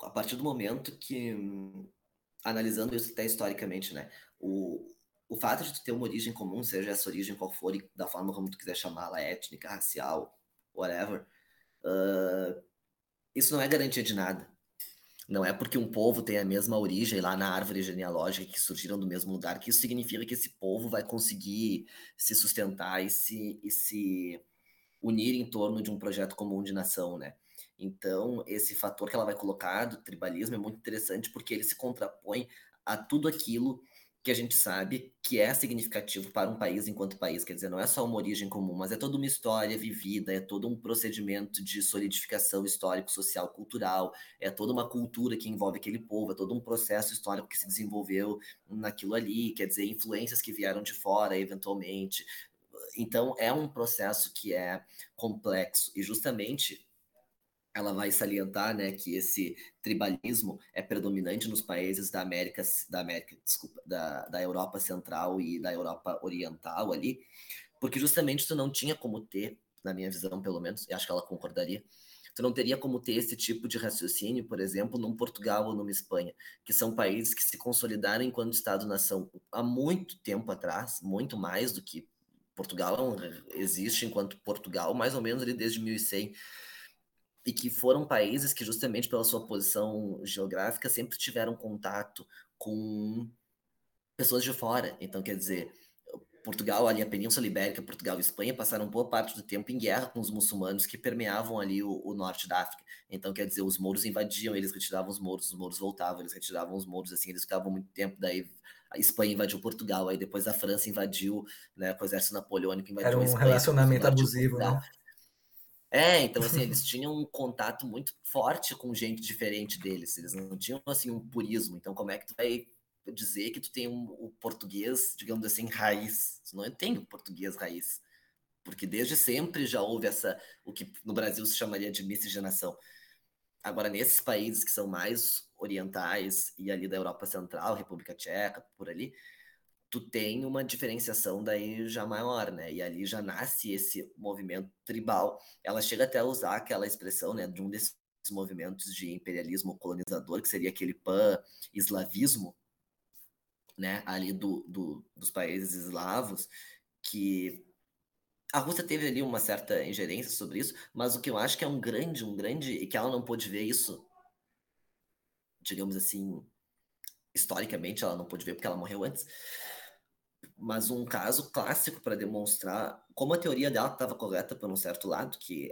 A partir do momento que, analisando isso até historicamente, né? O, o fato de tu ter uma origem comum, seja essa origem qual for, da forma como tu quiser chamá-la, étnica, racial, whatever, uh, isso não é garantia de nada. Não é porque um povo tem a mesma origem lá na árvore genealógica que surgiram do mesmo lugar que isso significa que esse povo vai conseguir se sustentar e se, e se unir em torno de um projeto comum de nação, né? Então, esse fator que ela vai colocar do tribalismo é muito interessante porque ele se contrapõe a tudo aquilo que a gente sabe que é significativo para um país enquanto país. Quer dizer, não é só uma origem comum, mas é toda uma história vivida, é todo um procedimento de solidificação histórico, social, cultural, é toda uma cultura que envolve aquele povo, é todo um processo histórico que se desenvolveu naquilo ali, quer dizer, influências que vieram de fora, eventualmente. Então, é um processo que é complexo e justamente ela vai salientar, né, que esse tribalismo é predominante nos países da América, da América, desculpa, da, da Europa Central e da Europa Oriental ali, porque justamente tu não tinha como ter, na minha visão pelo menos, e acho que ela concordaria, tu não teria como ter esse tipo de raciocínio, por exemplo, num Portugal ou numa Espanha, que são países que se consolidaram enquanto Estado-nação há muito tempo atrás, muito mais do que Portugal existe enquanto Portugal, mais ou menos ali desde 1100 e que foram países que, justamente pela sua posição geográfica, sempre tiveram contato com pessoas de fora. Então, quer dizer, Portugal, ali a Península Ibérica, Portugal e Espanha passaram boa parte do tempo em guerra com os muçulmanos que permeavam ali o, o, norte da África. Então, quer dizer, os mouros invadiam, eles retiravam os mouros, os mouros voltavam, eles retiravam os mouros, assim, eles ficavam muito tempo, daí a Espanha invadiu Portugal, aí depois a França invadiu, né, com o exército napoleônico invadiu Era um Espanha, relacionamento abusivo, né? É, então assim, eles tinham um contato muito forte com gente diferente deles, eles não tinham assim um purismo. Então como é que tu vai dizer que tu tem um, o português, digamos assim, raiz? Tu não tem o português raiz. Porque desde sempre já houve essa, o que no Brasil se chamaria de miscigenação. Agora, nesses países que são mais orientais e ali da Europa Central, República Tcheca, por ali, tu tem uma diferenciação daí já maior, né? E ali já nasce esse movimento tribal. Ela chega até a usar aquela expressão, né, de um desses movimentos de imperialismo colonizador, que seria aquele pan-eslavismo, né, ali do, do, dos países eslavos, que a Rússia teve ali uma certa ingerência sobre isso, mas o que eu acho que é um grande, um grande, e que ela não pôde ver isso, digamos assim, historicamente ela não pôde ver porque ela morreu antes, mas um caso clássico para demonstrar como a teoria dela estava correta por um certo lado, que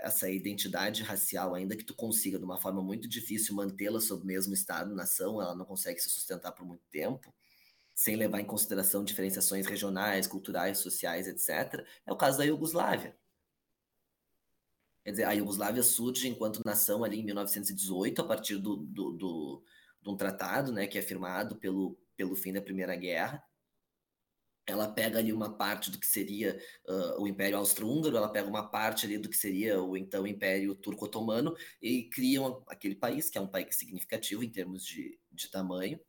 essa identidade racial, ainda que tu consiga de uma forma muito difícil mantê-la sob o mesmo estado, nação, ela não consegue se sustentar por muito tempo, sem levar em consideração diferenciações regionais, culturais, sociais, etc. É o caso da Iugoslávia. Quer dizer, a Iugoslávia surge enquanto nação ali em 1918, a partir do, do, do, de um tratado né, que é firmado pelo, pelo fim da Primeira Guerra, ela pega ali uma parte do que seria uh, o Império Austro-Húngaro, ela pega uma parte ali do que seria o então Império Turco-Otomano e criam aquele país, que é um país significativo em termos de, de tamanho,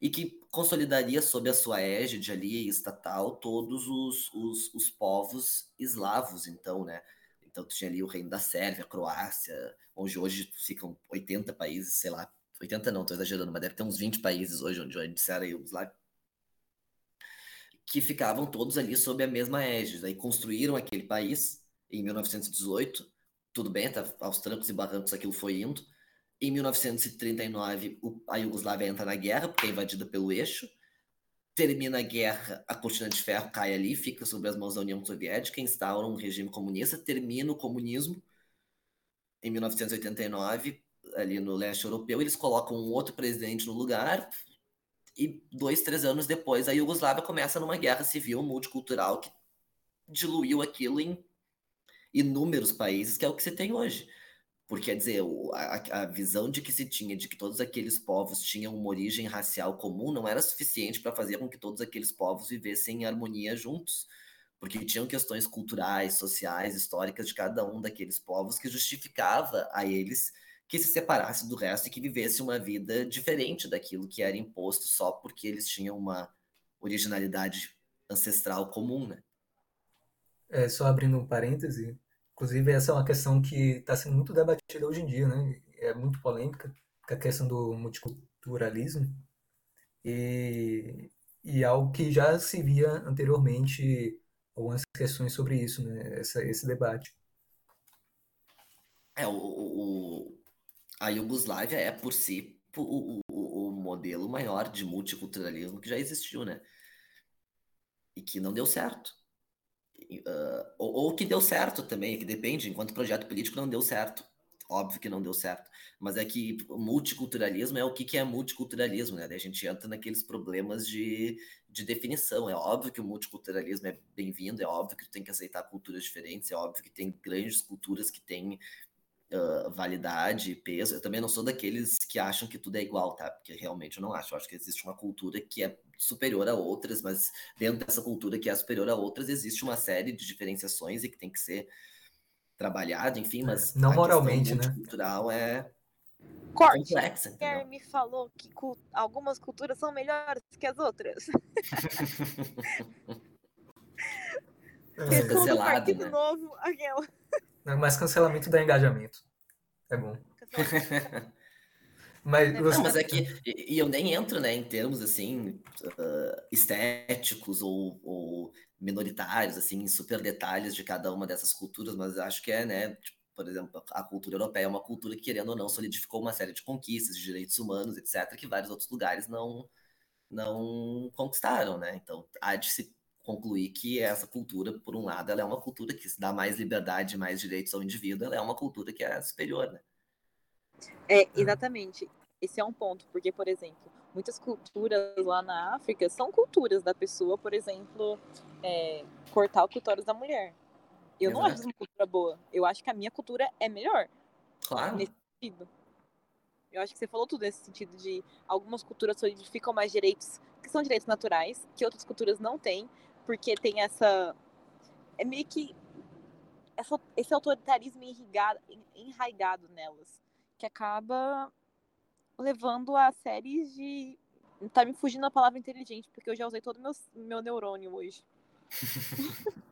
e que consolidaria sob a sua égide ali estatal todos os, os, os povos eslavos, então, né? Então tu tinha ali o reino da Sérvia, Croácia, onde hoje ficam 80 países, sei lá, 80 não, estou exagerando, mas deve ter uns 20 países hoje onde antes era a Iugoslávia que ficavam todos ali sob a mesma égide. Aí construíram aquele país em 1918. Tudo bem, tá, aos trancos e barrancos aquilo foi indo. Em 1939, a Iugoslávia entra na guerra, porque é invadida pelo eixo. Termina a guerra, a cortina de ferro cai ali, fica sob as mãos da União Soviética, instaura um regime comunista, termina o comunismo. Em 1989, ali no leste europeu, eles colocam um outro presidente no lugar, e dois, três anos depois, a Iugoslávia começa numa guerra civil multicultural que diluiu aquilo em inúmeros países, que é o que se tem hoje. Porque, quer dizer, a, a, visão de que se tinha de que todos aqueles povos tinham uma origem racial comum não era suficiente para fazer com que todos aqueles povos vivessem em harmonia juntos. Porque tinham questões culturais, sociais, históricas de cada um daqueles povos que justificava a eles que se separasse do resto e que vivesse uma vida diferente daquilo que era imposto só porque eles tinham uma originalidade ancestral comum, né? É, só abrindo um parêntese, inclusive essa é uma questão que está sendo muito debatida hoje em dia, né? É muito polêmica, a questão do multiculturalismo e, e algo que já se via anteriormente algumas questões sobre isso, né? Essa, esse debate. É, o, o, a Iugoslávia é, por si, o, o, o, modelo maior de multiculturalismo que já existiu, né? E que não deu certo. Uh, ou, ou, que deu certo também, que depende, enquanto projeto político não deu certo. Óbvio que não deu certo. Mas é que multiculturalismo é o que, que é multiculturalismo, né? Daí a gente entra naqueles problemas de, de definição. É óbvio que o multiculturalismo é bem-vindo, é óbvio que tu tem que aceitar culturas diferentes, é óbvio que tem grandes culturas que têm uh, validade, peso. Eu também não sou daqueles que acham que tudo é igual, tá? Porque realmente eu não acho. Eu acho que existe uma cultura que é superior a outras, mas dentro dessa cultura que é superior a outras, existe uma série de diferenciações e que tem que ser trabalhado, enfim, mas não moralmente, né? Cultural é Corte. complexa. me falou que algumas culturas são melhores que as outras. é. Cancelado, né? novo, aquela. Mas cancelamento dá engajamento. É bom. Mas, você... Não, mas é que e eu nem entro né, em termos assim uh, estéticos ou, ou, minoritários, assim, em super detalhes de cada uma dessas culturas, mas acho que é, né, tipo, por exemplo, a cultura europeia é uma cultura que, querendo ou não, solidificou uma série de conquistas, de direitos humanos, etc., que vários outros lugares não, não conquistaram, né? Então, há de se concluir que essa cultura, por um lado, ela é uma cultura que dá mais liberdade, mais direitos ao indivíduo, ela é uma cultura que é superior, né? É, exatamente esse é um ponto, porque, por exemplo, muitas culturas lá na África são culturas da pessoa, por exemplo, é, cortar o clitóris da mulher. Eu Exato. não acho uma cultura boa. Eu acho que a minha cultura é melhor. Claro. Nesse sentido. Eu acho que você falou tudo nesse sentido de algumas culturas solidificam mais direitos que são direitos naturais, que outras culturas não têm, porque tem essa. É meio que. Essa, esse autoritarismo enraigado, enraigado nelas, que acaba levando a séries de. Tá me fugindo a palavra inteligente, porque eu já usei todo o meu, meu neurônio hoje.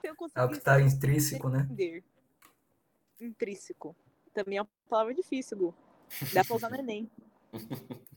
eu é o que tá intrínseco, né? Intrínseco. Também é uma palavra difícil, Gu. Dá pra usar no Enem.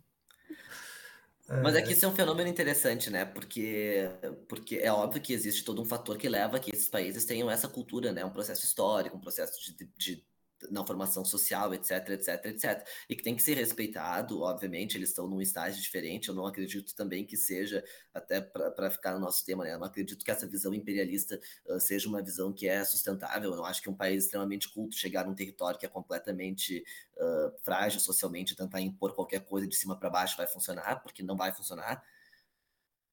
Mas é que isso é um fenômeno interessante, né? Porque, porque é óbvio que existe todo um fator que leva a que esses países tenham essa cultura, né? Um processo histórico, um processo de, de na formação social, etc, etc, etc. E que tem que ser respeitado, obviamente, eles estão num estágio diferente. Eu não acredito também que seja, até para ficar no nosso tema, né? Eu não acredito que essa visão imperialista uh, seja uma visão que é sustentável. Eu não acho que um país extremamente culto chegar num território que é completamente uh, frágil socialmente, tentar impor qualquer coisa de cima para baixo vai funcionar, porque não vai funcionar.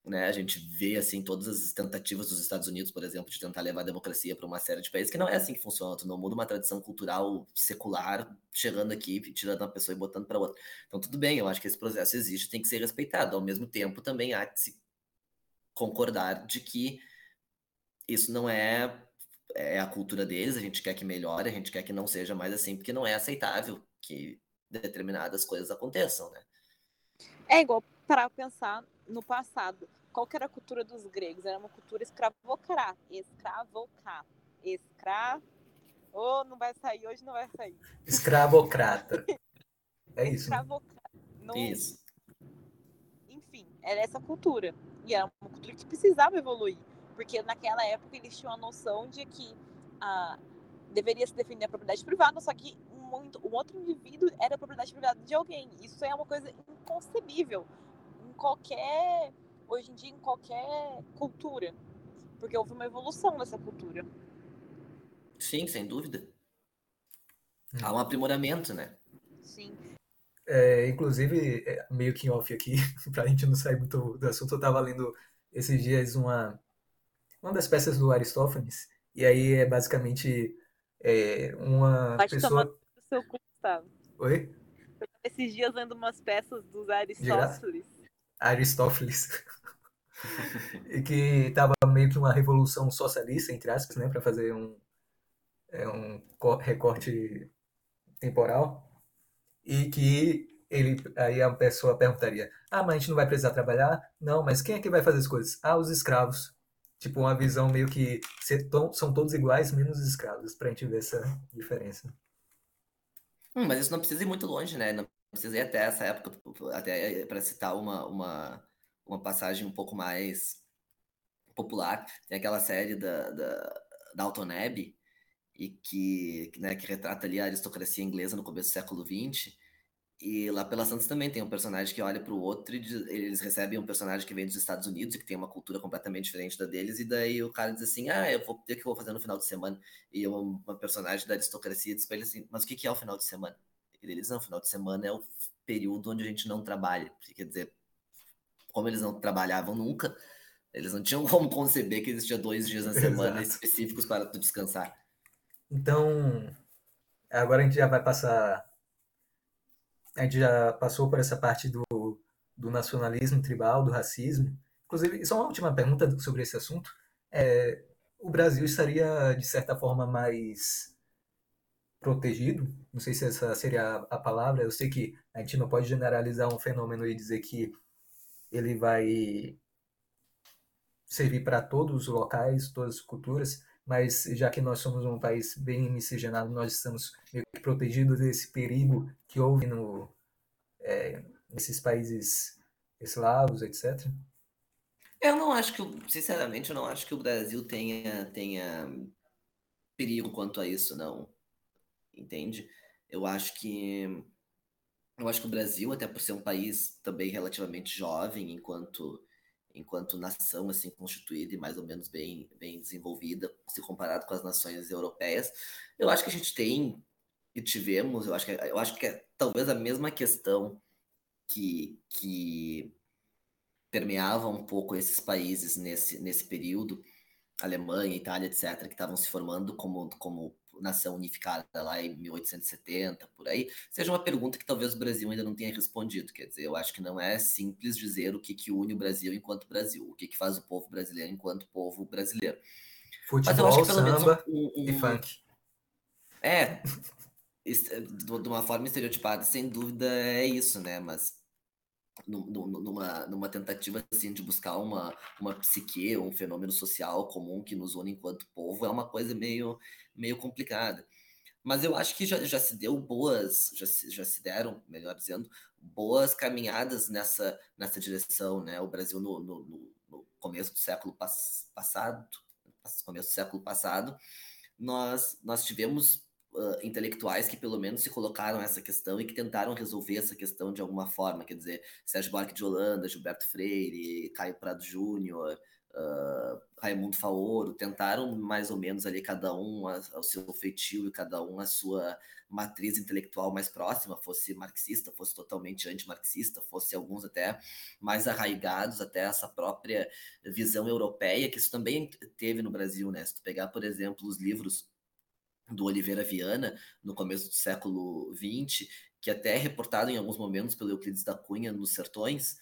Né? A gente vê assim todas as tentativas dos Estados Unidos, por exemplo, de tentar levar a democracia para uma série de países que não é assim que funciona. Tu não muda uma tradição cultural secular chegando aqui, tirando uma pessoa e botando para outra. Então tudo bem, eu acho que esse processo existe, tem que ser respeitado. Ao mesmo tempo, também há que se concordar de que isso não é é a cultura deles, a gente quer que melhore, a gente quer que não seja mais assim, porque não é aceitável que determinadas coisas aconteçam, né? É igual para pensar no passado qual que era a cultura dos gregos? Era uma cultura escravocrata. Escravocrata. Escra... Oh, não vai sair, hoje não vai sair. Escravocrata. É isso. Escravocrata. Não... Isso. Enfim, era essa cultura. E era uma cultura que precisava evoluir. Porque naquela época eles tinham a noção de que ah, deveria se defender a propriedade privada, só que um, um outro indivíduo era a propriedade privada de alguém. Isso é uma coisa inconcebível em qualquer hoje em dia em qualquer cultura, porque houve uma evolução nessa cultura. Sim, sem dúvida. Hum. Há um aprimoramento, né? Sim. É, inclusive, é, meio que off aqui, pra gente não sair muito do assunto, eu tava lendo esses dias uma, uma das peças do Aristófanes, e aí é basicamente é, uma Pode pessoa... Tomar seu cu, Gustavo. Oi? Esses dias lendo umas peças dos Aristóteles. Aristóteles. que estava meio que uma revolução socialista, entre aspas, né, para fazer um, é, um recorte temporal, e que ele aí a pessoa perguntaria: "Ah, mas a gente não vai precisar trabalhar? Não, mas quem é que vai fazer as coisas? Ah, os escravos." Tipo uma visão meio que são todos iguais menos escravos, para a gente ver essa diferença. Hum, mas isso não precisa ir muito longe, né? Não precisa ir até essa época, até para citar uma, uma uma passagem um pouco mais popular. Tem aquela série da, da, da Altoneb, e que, né, que retrata ali a aristocracia inglesa no começo do século XX. E lá pela Santos também tem um personagem que olha para o outro e diz, eles recebem um personagem que vem dos Estados Unidos e que tem uma cultura completamente diferente da deles, e daí o cara diz assim: Ah, eu vou ter que vou fazer no final de semana. E uma, uma personagem da aristocracia diz para ele assim: Mas o que, que é o final de semana? E eles: Não, final de semana é o período onde a gente não trabalha. Quer dizer, como eles não trabalhavam nunca, eles não tinham como conceber que existia dois dias na semana específicos para tu descansar. Então, agora a gente já vai passar. A gente já passou por essa parte do, do nacionalismo tribal, do racismo. Inclusive, só uma última pergunta sobre esse assunto. É, o Brasil estaria, de certa forma, mais protegido. Não sei se essa seria a palavra. Eu sei que a gente não pode generalizar um fenômeno e dizer que ele vai servir para todos os locais, todas as culturas, mas já que nós somos um país bem miscigenado, nós estamos protegidos desse perigo que houve no, é, nesses países eslavos, etc. Eu não acho que, sinceramente, eu não acho que o Brasil tenha, tenha perigo quanto a isso, não. Entende? Eu acho que eu acho que o Brasil, até por ser um país também relativamente jovem, enquanto enquanto nação assim constituída e mais ou menos bem bem desenvolvida, se comparado com as nações europeias, eu acho que a gente tem e tivemos, eu acho que eu acho que é talvez a mesma questão que que permeava um pouco esses países nesse, nesse período, Alemanha, Itália, etc., que estavam se formando como, como nação unificada lá em 1870, por aí, seja uma pergunta que talvez o Brasil ainda não tenha respondido. Quer dizer, eu acho que não é simples dizer o que, que une o Brasil enquanto Brasil, o que, que faz o povo brasileiro enquanto povo brasileiro. Futebol, Mas eu acho que pelo samba menos um, um, e funk. É, de uma forma estereotipada, sem dúvida é isso, né? Mas numa, numa tentativa assim de buscar uma, uma psique, um fenômeno social comum que nos une enquanto povo, é uma coisa meio, meio complicada. Mas eu acho que já, já se deu boas, já se, já se deram, melhor dizendo, boas caminhadas nessa, nessa direção, né? O Brasil no, no, no começo do século pass, passado, começo do século passado, nós, nós tivemos uh, intelectuais que pelo menos se colocaram essa questão e que tentaram resolver essa questão de alguma forma, quer dizer, Sérgio Buarque de Holanda, Gilberto Freire, Caio Prado Júnior, uh, Raimundo Faoro, tentaram mais ou menos ali cada um ao seu feitio e cada um a sua matriz intelectual mais próxima, fosse marxista, fosse totalmente antimarxista, fosse alguns até mais arraigados até essa própria visão europeia, que isso também teve no Brasil, né? Se tu pegar, por exemplo, os livros do Oliveira Viana, no começo do século XX, que até é reportado em alguns momentos pelo Euclides da Cunha nos Sertões,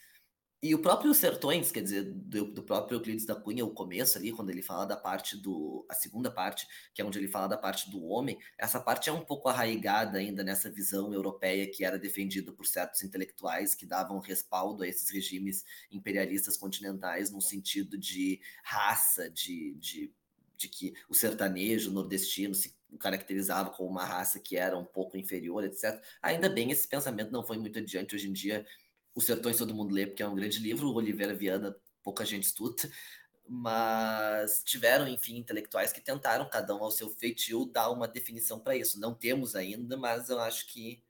e o próprio Sertões, quer dizer, do, do, próprio Euclides da Cunha, o começo ali, quando ele fala da parte do. a segunda parte, que é onde ele fala da parte do homem, essa parte é um pouco arraigada ainda nessa visão europeia que era defendida por certos intelectuais que davam respaldo a esses regimes imperialistas continentais no sentido de raça, de, de, de que o sertanejo nordestino se caracterizava como uma raça que era um pouco inferior, etc. Ainda bem, esse pensamento não foi muito adiante. Hoje em dia, Os Sertões Todo Mundo Lê, porque é um grande livro, o Oliveira Viana, pouca gente estuda, mas tiveram, enfim, intelectuais que tentaram, cada um ao seu feitio, dar uma definição para isso. Não temos ainda, mas eu acho que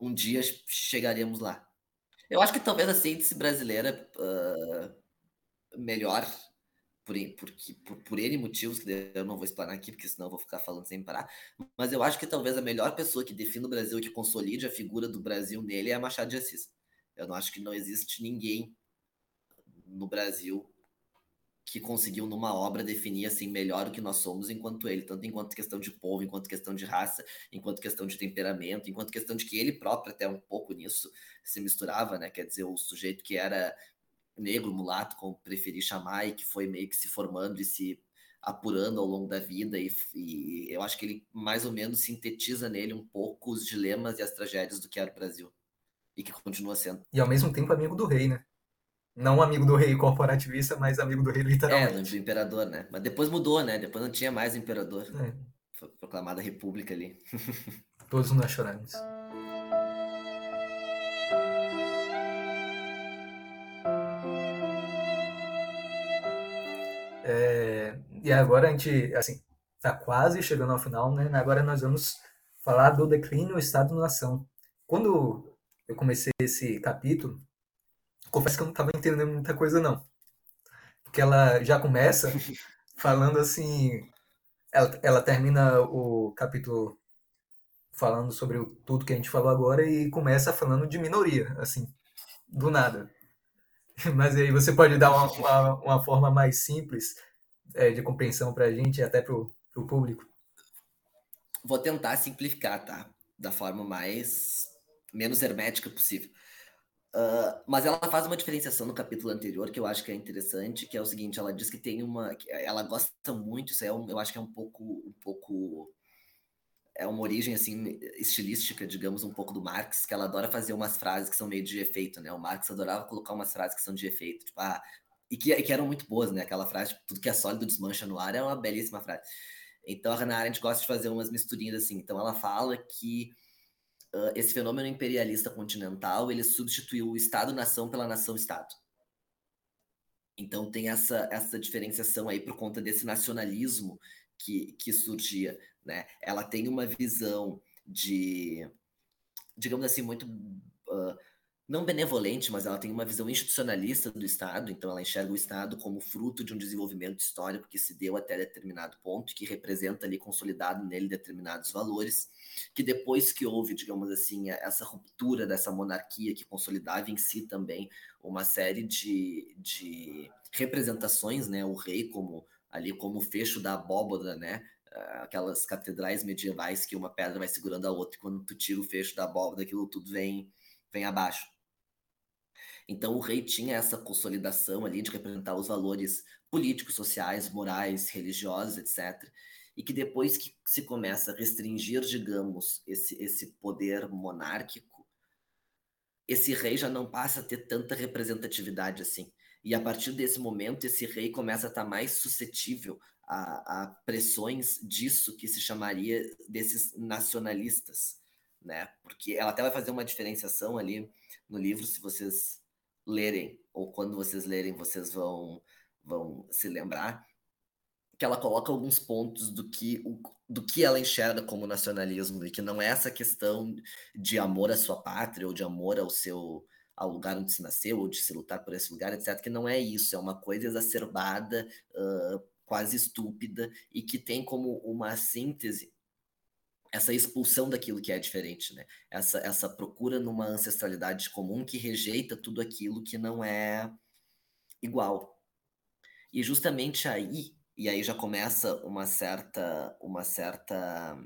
um dia chegaremos lá. Eu acho que talvez a síntese brasileira uh, melhor por, porque, por, por N motivos que eu não vou explanar aqui, porque senão eu vou ficar falando sem parar. Mas eu acho que talvez a melhor pessoa que defina o Brasil, que consolide a figura do Brasil nele, é a Machado de Assis. Eu não acho que não existe ninguém no Brasil que conseguiu numa obra definir assim melhor o que nós somos enquanto ele, tanto enquanto questão de povo, enquanto questão de raça, enquanto questão de temperamento, enquanto questão de que ele próprio até um pouco nisso se misturava, né? Quer dizer, o sujeito que era negro, mulato, como preferir chamar, e que foi meio que se formando e se apurando ao longo da vida, e, e, eu acho que ele mais ou menos sintetiza nele um pouco os dilemas e as tragédias do que era o Brasil, e que continua sendo. E ao mesmo tempo amigo do rei, né? Não amigo do rei corporativista, mas amigo do rei literalmente. É, do imperador, né? Mas depois mudou, né? Depois não tinha mais imperador. É. Foi proclamada república ali. Todos nós choramos. E agora a gente, assim, está quase chegando ao final, né? Agora nós vamos falar do declínio do Estado-nação. Quando eu comecei esse capítulo, confesso que eu não estava entendendo muita coisa, não. Porque ela já começa falando assim. Ela, ela termina o capítulo falando sobre tudo que a gente falou agora e começa falando de minoria, assim, do nada. Mas aí você pode dar uma, uma, uma forma mais simples é, de compreensão para a gente e até para o público? Vou tentar simplificar, tá? Da forma mais menos hermética possível. Uh, mas ela faz uma diferenciação no capítulo anterior que eu acho que é interessante, que é o seguinte, ela diz que tem uma, ela gosta muito, isso é um, eu acho que é um pouco, um pouco é uma origem assim estilística, digamos, um pouco do Marx, que ela adora fazer umas frases que são meio de efeito, né? O Marx adorava colocar umas frases que são de efeito, tipo, ah, e que, e que eram muito boas, né? Aquela frase, tipo, tudo que é sólido desmancha no ar, é uma belíssima frase. Então a Hannah Arendt gosta de fazer umas misturinhas assim. Então ela fala que uh, esse fenômeno imperialista continental, ele substituiu o Estado-nação pela nação-Estado. Então tem essa, essa diferenciação aí por conta desse nacionalismo que, que surgia, né? Ela tem uma visão de, digamos assim, muito uh, não benevolente, mas ela tem uma visão institucionalista do Estado, então ela enxerga o Estado como fruto de um desenvolvimento histórico que se deu até determinado ponto, que representa ali consolidado nele determinados valores, que depois que houve, digamos assim, essa ruptura dessa monarquia que consolidava em si também uma série de, de representações, né, o rei como ali como o fecho da abóboda, né, aquelas catedrais medievais que uma pedra vai segurando a outra, e quando tu tira o fecho da abóboda, aquilo tudo vem, vem abaixo. Então o rei tinha essa consolidação ali de representar os valores políticos, sociais, morais, religiosos, etc. E que depois que se começa a restringir, digamos, esse, esse poder monárquico, esse rei já não passa a ter tanta representatividade assim. E a partir desse momento, esse rei começa a estar mais suscetível a, a pressões disso que se chamaria desses nacionalistas, né? Porque ela até vai fazer uma diferenciação ali no livro, se vocês lerem, ou quando vocês lerem, vocês vão, vão se lembrar, que ela coloca alguns pontos do que, do que ela enxerga como nacionalismo, e que não é essa questão de amor à sua pátria, ou de amor ao seu ao lugar onde se nasceu, ou de se lutar por esse lugar, etc., que não é isso, é uma coisa exacerbada, uh, quase estúpida, e que tem como uma síntese essa expulsão daquilo que é diferente, né? Essa, essa procura numa ancestralidade comum que rejeita tudo aquilo que não é igual. E justamente aí, e aí já começa uma certa, uma certa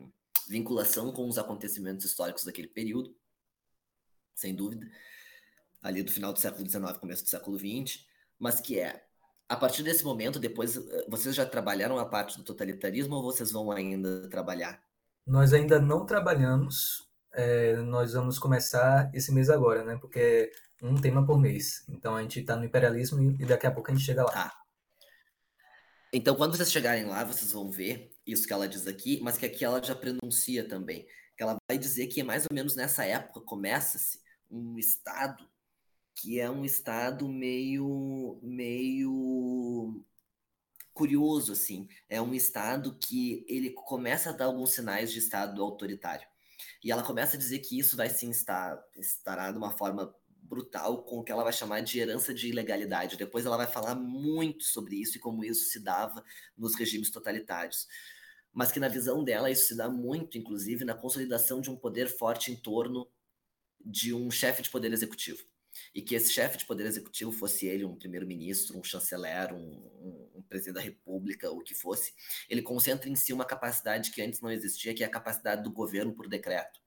vinculação com os acontecimentos históricos daquele período, sem dúvida, ali do final do século XIX, começo do século XX, mas que é a partir desse momento, depois, eh, vocês já trabalharam a parte do totalitarismo ou vocês vão ainda trabalhar? Nós ainda não trabalhamos, é, nós vamos começar esse mês agora, né? Porque é um tema por mês. Então a gente está no imperialismo e daqui a pouco a gente chega lá. Tá. Então, quando vocês chegarem lá, vocês vão ver isso que ela diz aqui, mas que aqui ela já prenuncia também. Que ela vai dizer que é mais ou menos nessa época começa-se um estado que é um estado meio meio curioso, assim. É um Estado que ele começa a dar alguns sinais de Estado autoritário. E ela começa a dizer que isso vai se instar, instalar de uma forma brutal com o que ela vai chamar de herança de ilegalidade. Depois ela vai falar muito sobre isso e como isso se dava nos regimes totalitários. Mas que na visão dela isso se dá muito, inclusive, na consolidação de um poder forte em torno de um chefe de poder executivo e que esse chefe de poder executivo fosse ele um primeiro-ministro, um chanceler, um, um, um, presidente da república, o que fosse, ele concentra em si uma capacidade que antes não existia, que é a capacidade do governo por decreto.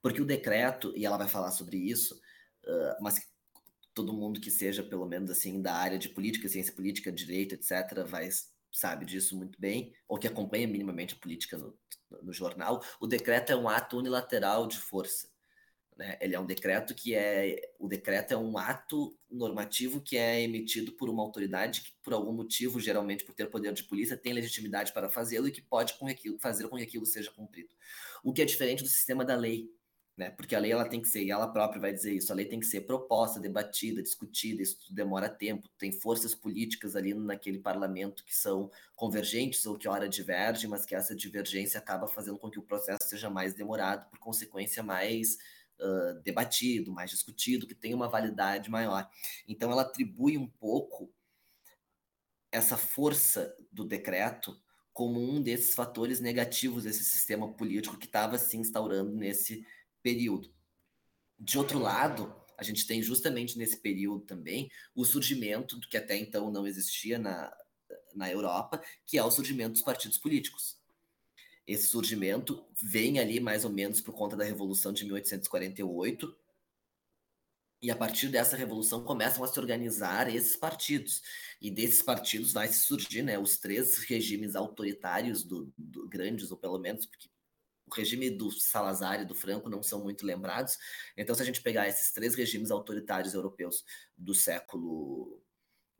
Porque o decreto, e ela vai falar sobre isso, uh, mas todo mundo que seja, pelo menos assim, da área de política, ciência política, direito, etc., vai sabe disso muito bem, ou que acompanha minimamente a política no, no jornal, o decreto é um ato unilateral de força né? Ele é um decreto que é. O decreto é um ato normativo que é emitido por uma autoridade que, por algum motivo, geralmente por ter poder de polícia, tem legitimidade para fazê-lo e que pode com aquilo, fazer com que aquilo seja cumprido. O que é diferente do sistema da lei. Né? Porque a lei ela tem que ser, e ela própria vai dizer isso, a lei tem que ser proposta, debatida, discutida, isso demora tempo, tem forças políticas ali naquele parlamento que são convergentes ou que ora divergem, mas que essa divergência acaba fazendo com que o processo seja mais demorado, por consequência mais debatido, mais discutido, que tem uma validade maior. Então, ela atribui um pouco essa força do decreto como um desses fatores negativos desse sistema político que estava se instaurando nesse período. De outro lado, a gente tem justamente nesse período também o surgimento do que até então não existia na, na Europa, que é o surgimento dos partidos políticos esse surgimento vem ali mais ou menos por conta da Revolução de 1848, E a partir dessa revolução começam a se organizar esses partidos. E desses partidos vai surgir né, os três regimes autoritários do, do, grandes, ou pelo menos, porque o regime do Salazar e do Franco não são muito lembrados. Então, se a gente pegar esses três regimes autoritários europeus do século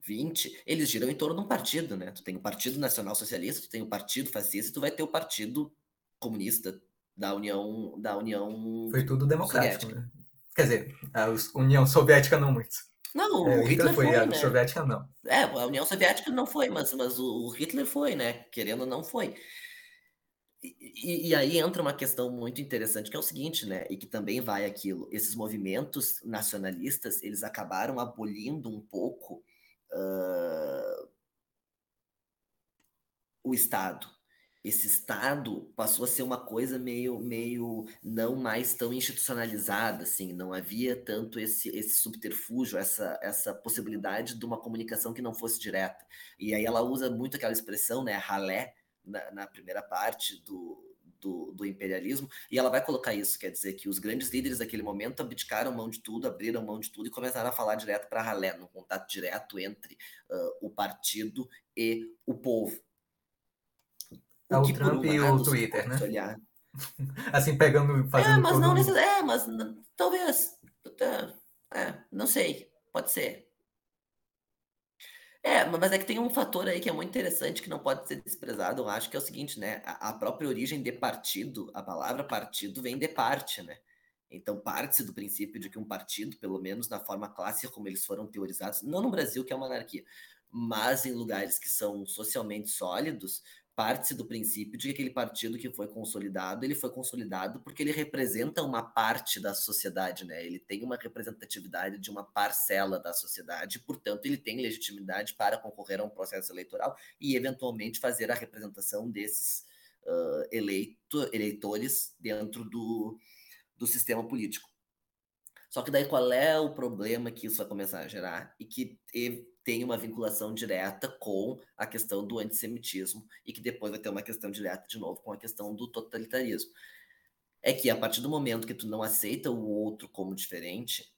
XX, eles giram em torno de um partido, né? Tu tem o Partido Nacional Socialista, tu tem o Partido Fascista, tu vai ter o Partido Comunista da União da União Foi tudo democrático, né? Quer dizer, a União Soviética não muito. Não, é, o Hitler, Hitler foi, foi a né? Soviética não. É, a União Soviética não foi, mas, mas o Hitler foi, né? Querendo não foi. E, e, aí entra uma questão muito interessante, que é o seguinte, né? E que também vai aquilo. Esses movimentos nacionalistas, eles acabaram abolindo um pouco uh, o Estado. Esse Estado passou a ser uma coisa meio, meio não mais tão institucionalizada, assim, não havia tanto esse, esse subterfúgio, essa, essa possibilidade de uma comunicação que não fosse direta. E aí ela usa muito aquela expressão, né, ralé, na, na primeira parte do, do, do, imperialismo, e ela vai colocar isso, quer dizer que os grandes líderes daquele momento abdicaram mão de tudo, abriram mão de tudo e começaram a falar direto para Ralé, no contato direto entre uh, o partido e o povo. O, é o Trump e o Twitter, né? Olhar... assim, pegando, fazendo É, mas não necessariamente, é, mas talvez, é, não sei, pode ser. É, mas é que tem um fator aí que é muito interessante que não pode ser desprezado, eu acho que é o seguinte, né? A, a própria origem de partido, a palavra partido vem de parte, né? Então parte-se do princípio de que um partido, pelo menos na forma clássica como eles foram teorizados, não no Brasil que é uma monarquia, mas em lugares que são socialmente sólidos, parte-se do princípio de que aquele partido que foi consolidado, ele foi consolidado porque ele representa uma parte da sociedade, né? Ele tem uma representatividade de uma parcela da sociedade, portanto, ele tem legitimidade para concorrer a um processo eleitoral e, eventualmente, fazer a representação desses uh, eleito, eleitores dentro do, do sistema político. Só que daí qual é o problema que isso vai começar a gerar? E que tem uma vinculação direta com a questão do antissemitismo e que depois vai ter uma questão direta de novo com a questão do totalitarismo. É que a partir do momento que tu não aceita o outro como diferente,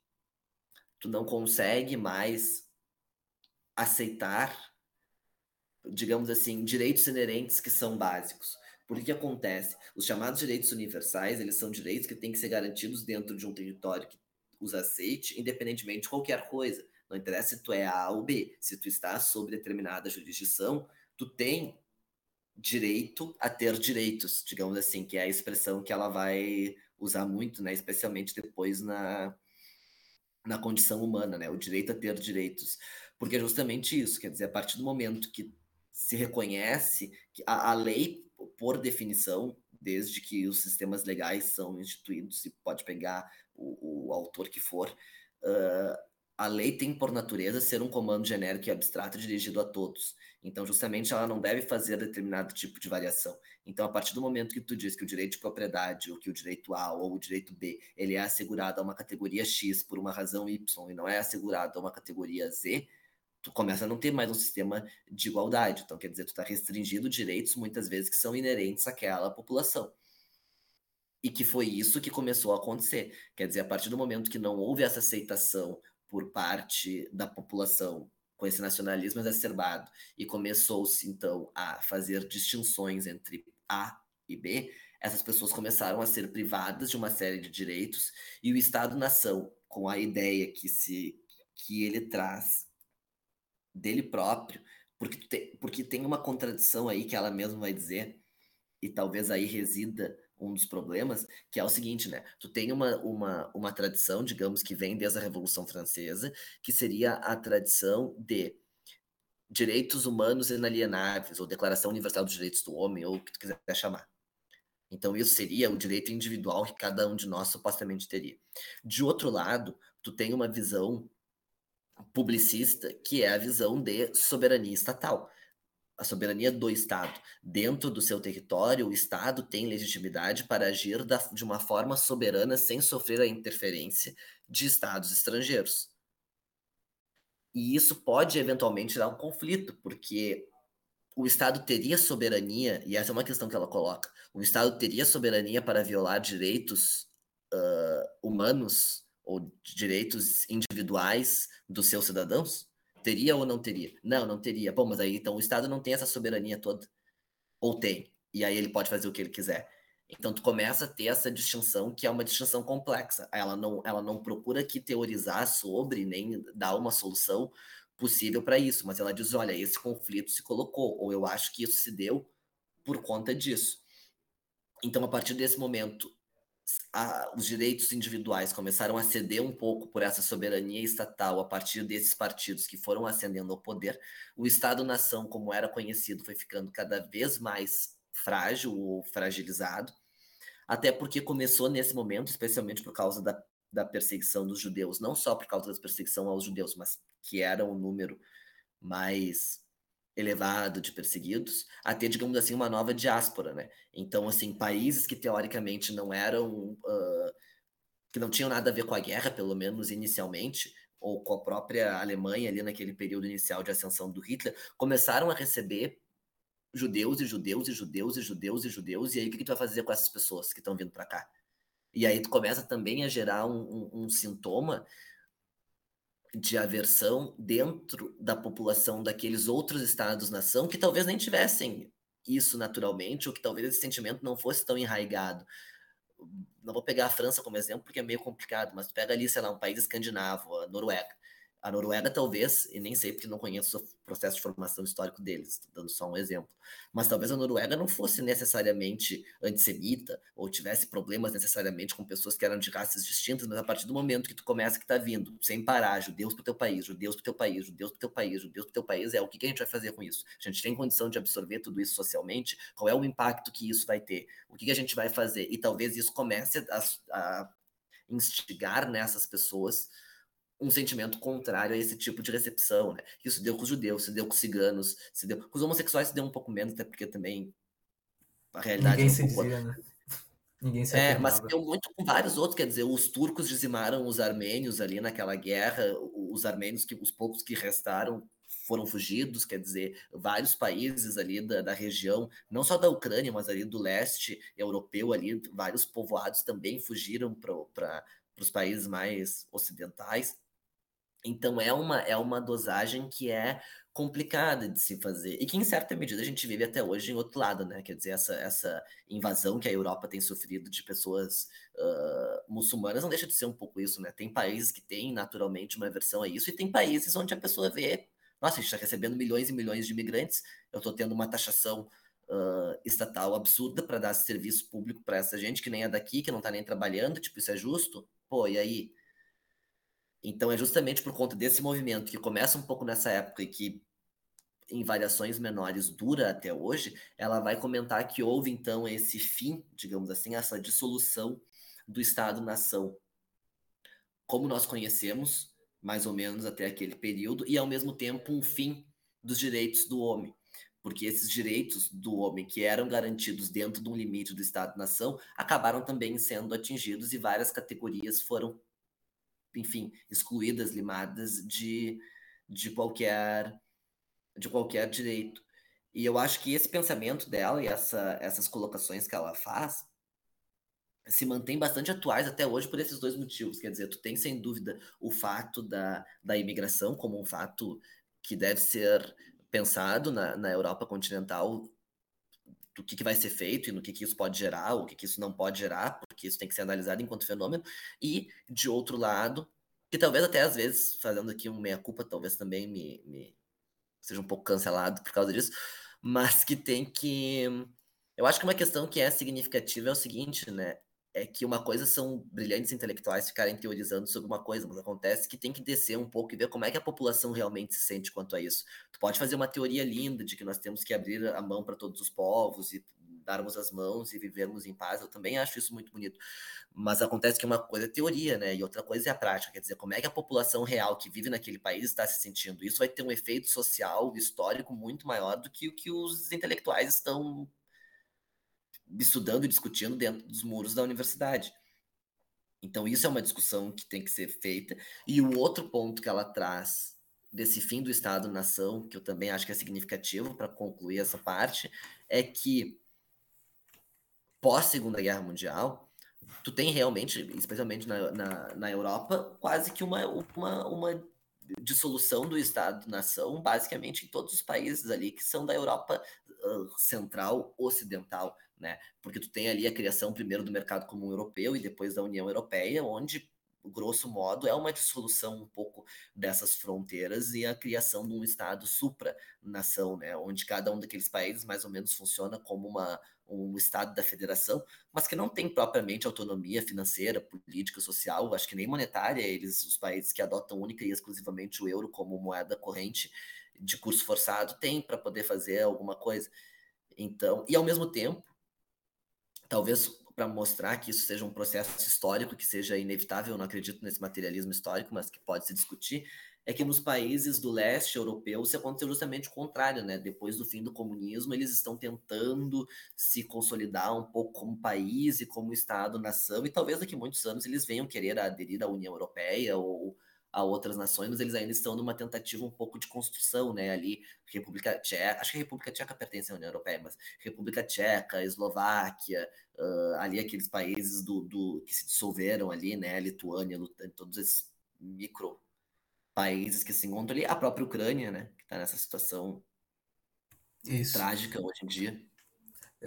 tu não consegue mais aceitar, digamos assim, direitos inerentes que são básicos. Por que, acontece? Os chamados direitos universais, eles são direitos que têm que ser garantidos dentro de um território que os aceite, independentemente de qualquer coisa. Não interessa se tu é A ou B. Se tu está sob determinada jurisdição, tu tem direito a ter direitos, digamos assim, que é a expressão que ela vai usar muito, né, especialmente depois na, na condição humana, né, o direito a ter direitos. Porque é justamente isso, quer dizer, a partir do momento que se reconhece que a, a lei, por definição, desde que os sistemas legais são instituídos, e pode pegar o, o autor que for, uh, a lei tem por natureza ser um comando genérico e abstrato dirigido a todos. Então, justamente, ela não deve fazer determinado tipo de variação. Então, a partir do momento que tu diz que o direito de propriedade, ou que o direito A ou o direito B, ele é assegurado a uma categoria X por uma razão Y e não é assegurado a uma categoria Z, tu começa a não ter mais um sistema de igualdade. Então, quer dizer, tu está restringindo direitos muitas vezes que são inerentes àquela população. E que foi isso que começou a acontecer. Quer dizer, a partir do momento que não houve essa aceitação por parte da população com esse nacionalismo exacerbado e começou-se então a fazer distinções entre A e B, essas pessoas começaram a ser privadas de uma série de direitos e o Estado-nação, com a ideia que se que ele traz dele próprio, porque, porque tem uma contradição aí que ela mesma vai dizer, e talvez aí resida um dos problemas, que é o seguinte, né? Tu tem uma, uma, uma tradição, digamos, que vem desde a Revolução Francesa, que seria a tradição de direitos humanos inalienáveis, ou Declaração Universal dos Direitos do Homem, ou o que tu quiser chamar. Então, isso seria o direito individual que cada um de nós supostamente teria. De outro lado, tu tem uma visão publicista, que é a visão de soberania estatal a soberania do Estado. Dentro do seu território, o Estado tem legitimidade para agir da, de uma forma soberana sem sofrer a interferência de Estados estrangeiros. E isso pode eventualmente dar um conflito, porque o Estado teria soberania, e essa é uma questão que ela coloca: o Estado teria soberania para violar direitos uh, humanos ou direitos individuais dos seus cidadãos? Teria ou não teria? Não, não teria. Bom, mas aí então o Estado não tem essa soberania toda. Ou tem. E aí ele pode fazer o que ele quiser. Então tu começa a ter essa distinção que é uma distinção complexa. Ela não, ela não procura aqui teorizar sobre nem dar uma solução possível para isso, mas ela diz, olha, esse conflito se colocou, ou eu acho que isso se deu por conta disso. Então, a partir desse momento, a, os direitos individuais começaram a ceder um pouco por essa soberania estatal a partir desses partidos que foram ascendendo ao poder. O Estado-nação, como era conhecido, foi ficando cada vez mais frágil ou fragilizado, até porque começou nesse momento, especialmente por causa da, da perseguição dos judeus, não só por causa da perseguição aos judeus, mas que era um número mais elevado de perseguidos, a ter, digamos assim, uma nova diáspora, né? Então, assim, países que teoricamente não eram, uh, que não tinham nada a ver com a guerra, pelo menos inicialmente, ou com a própria Alemanha ali naquele período inicial de ascensão do Hitler, começaram a receber judeus e judeus e judeus e judeus e judeus, e aí o que, que tu vai fazer com essas pessoas que estão vindo para cá? E aí tu começa também a gerar um, um, um sintoma de aversão dentro da população daqueles outros estados-nação que talvez nem tivessem isso naturalmente, ou que talvez esse sentimento não fosse tão enraigado. Não vou pegar a França como exemplo, porque é meio complicado, mas pega ali, sei lá, um país escandinavo, a Noruega. A Noruega, talvez, e nem sei porque não conheço o processo de formação histórico deles, dando só um exemplo, mas talvez a Noruega não fosse necessariamente antissemita ou tivesse problemas necessariamente com pessoas que eram de raças distintas, mas a partir do momento que tu começa que está vindo, sem parar, judeus para o teu país, judeus para o teu país, judeus para o teu país, judeus para o teu país, é o que, que a gente vai fazer com isso? A gente tem condição de absorver tudo isso socialmente? Qual é o impacto que isso vai ter? O que, que a gente vai fazer? E talvez isso comece a, a instigar nessas pessoas um sentimento contrário a esse tipo de recepção, né? Isso deu com os judeus, se deu com os ciganos, se deu com os homossexuais, se deu um pouco menos, até porque também a realidade Ninguém é um se dizia, né? Ninguém se É, mas deu muito com vários outros, quer dizer, os turcos dizimaram os armênios ali naquela guerra, os armênios que os poucos que restaram foram fugidos, quer dizer, vários países ali da, da região, não só da Ucrânia, mas ali do leste europeu ali, vários povoados também fugiram para os países mais ocidentais. Então é uma, é uma dosagem que é complicada de se fazer e que em certa medida a gente vive até hoje em outro lado, né? Quer dizer, essa, essa invasão que a Europa tem sofrido de pessoas uh, muçulmanas não deixa de ser um pouco isso, né? Tem países que têm naturalmente uma aversão a isso e tem países onde a pessoa vê, nossa, a gente está recebendo milhões e milhões de imigrantes, eu estou tendo uma taxação uh, estatal absurda para dar serviço público para essa gente que nem é daqui, que não está nem trabalhando, tipo, isso é justo? Pô, e aí? Então é justamente por conta desse movimento que começa um pouco nessa época e que em variações menores dura até hoje, ela vai comentar que houve então esse fim, digamos assim, essa dissolução do Estado-nação, como nós conhecemos, mais ou menos até aquele período, e ao mesmo tempo um fim dos direitos do homem, porque esses direitos do homem que eram garantidos dentro de um limite do Estado-nação acabaram também sendo atingidos e várias categorias foram enfim, excluídas, limadas de, de qualquer de qualquer direito. E eu acho que esse pensamento dela e essa, essas colocações que ela faz se mantém bastante atuais até hoje por esses dois motivos. Quer dizer, tu tem sem dúvida o fato da, da imigração como um fato que deve ser pensado na, na Europa continental do que, que vai ser feito e no que, que isso pode gerar, o que, que isso não pode gerar, porque isso tem que ser analisado enquanto fenômeno, e de outro lado, que talvez até às vezes, fazendo aqui um meia-culpa, talvez também me, me, seja um pouco cancelado por causa disso, mas que tem que. Eu acho que uma questão que é significativa é o seguinte, né? É que uma coisa são brilhantes intelectuais ficarem teorizando sobre uma coisa, mas acontece que tem que descer um pouco e ver como é que a população realmente se sente quanto a isso. Tu pode fazer uma teoria linda de que nós temos que abrir a mão para todos os povos e darmos as mãos e vivermos em paz. Eu também acho isso muito bonito. Mas acontece que uma coisa é teoria, né? E outra coisa é a prática. Quer dizer, como é que a população real que vive naquele país está se sentindo? Isso vai ter um efeito social, histórico muito maior do que o que os intelectuais estão estudando e discutindo dentro dos muros da universidade. Então, isso é uma discussão que tem que ser feita. E o outro ponto que ela traz desse fim do Estado-nação, que eu também acho que é significativo para concluir essa parte, é que pós Segunda Guerra Mundial, tu tem realmente, especialmente na, na, na Europa, quase que uma, uma, uma dissolução do Estado-nação, basicamente em todos os países ali que são da Europa uh, Central Ocidental, né? Porque tu tem ali a criação primeiro do mercado comum europeu e depois da União Europeia, onde grosso modo, é uma dissolução um pouco dessas fronteiras e a criação de um Estado supra-nação, né, onde cada um daqueles países mais ou menos funciona como uma, um Estado da federação, mas que não tem propriamente autonomia financeira, política, social, acho que nem monetária, eles, os países que adotam única e exclusivamente o euro como moeda corrente de curso forçado, têm para poder fazer alguma coisa. Então, e ao mesmo tempo, talvez para mostrar que isso seja um processo histórico, que seja inevitável, não acredito nesse materialismo histórico, mas que pode se discutir, é que nos países do leste europeu se aconteceu justamente o contrário, né? Depois do fim do comunismo, eles estão tentando se consolidar um pouco como país e como Estado-nação, e talvez daqui a muitos anos eles venham querer aderir à União Europeia ou a outras nações, mas eles ainda estão numa tentativa um pouco de construção, né? Ali, República Tcheca, acho que a República Tcheca pertence à União Europeia, mas República Tcheca, Eslováquia, uh, ali aqueles países do, do, que se dissolveram ali, né? Lituânia, todos esses micro países que se encontram ali, a própria Ucrânia, né? Que está nessa situação Isso. trágica hoje em dia.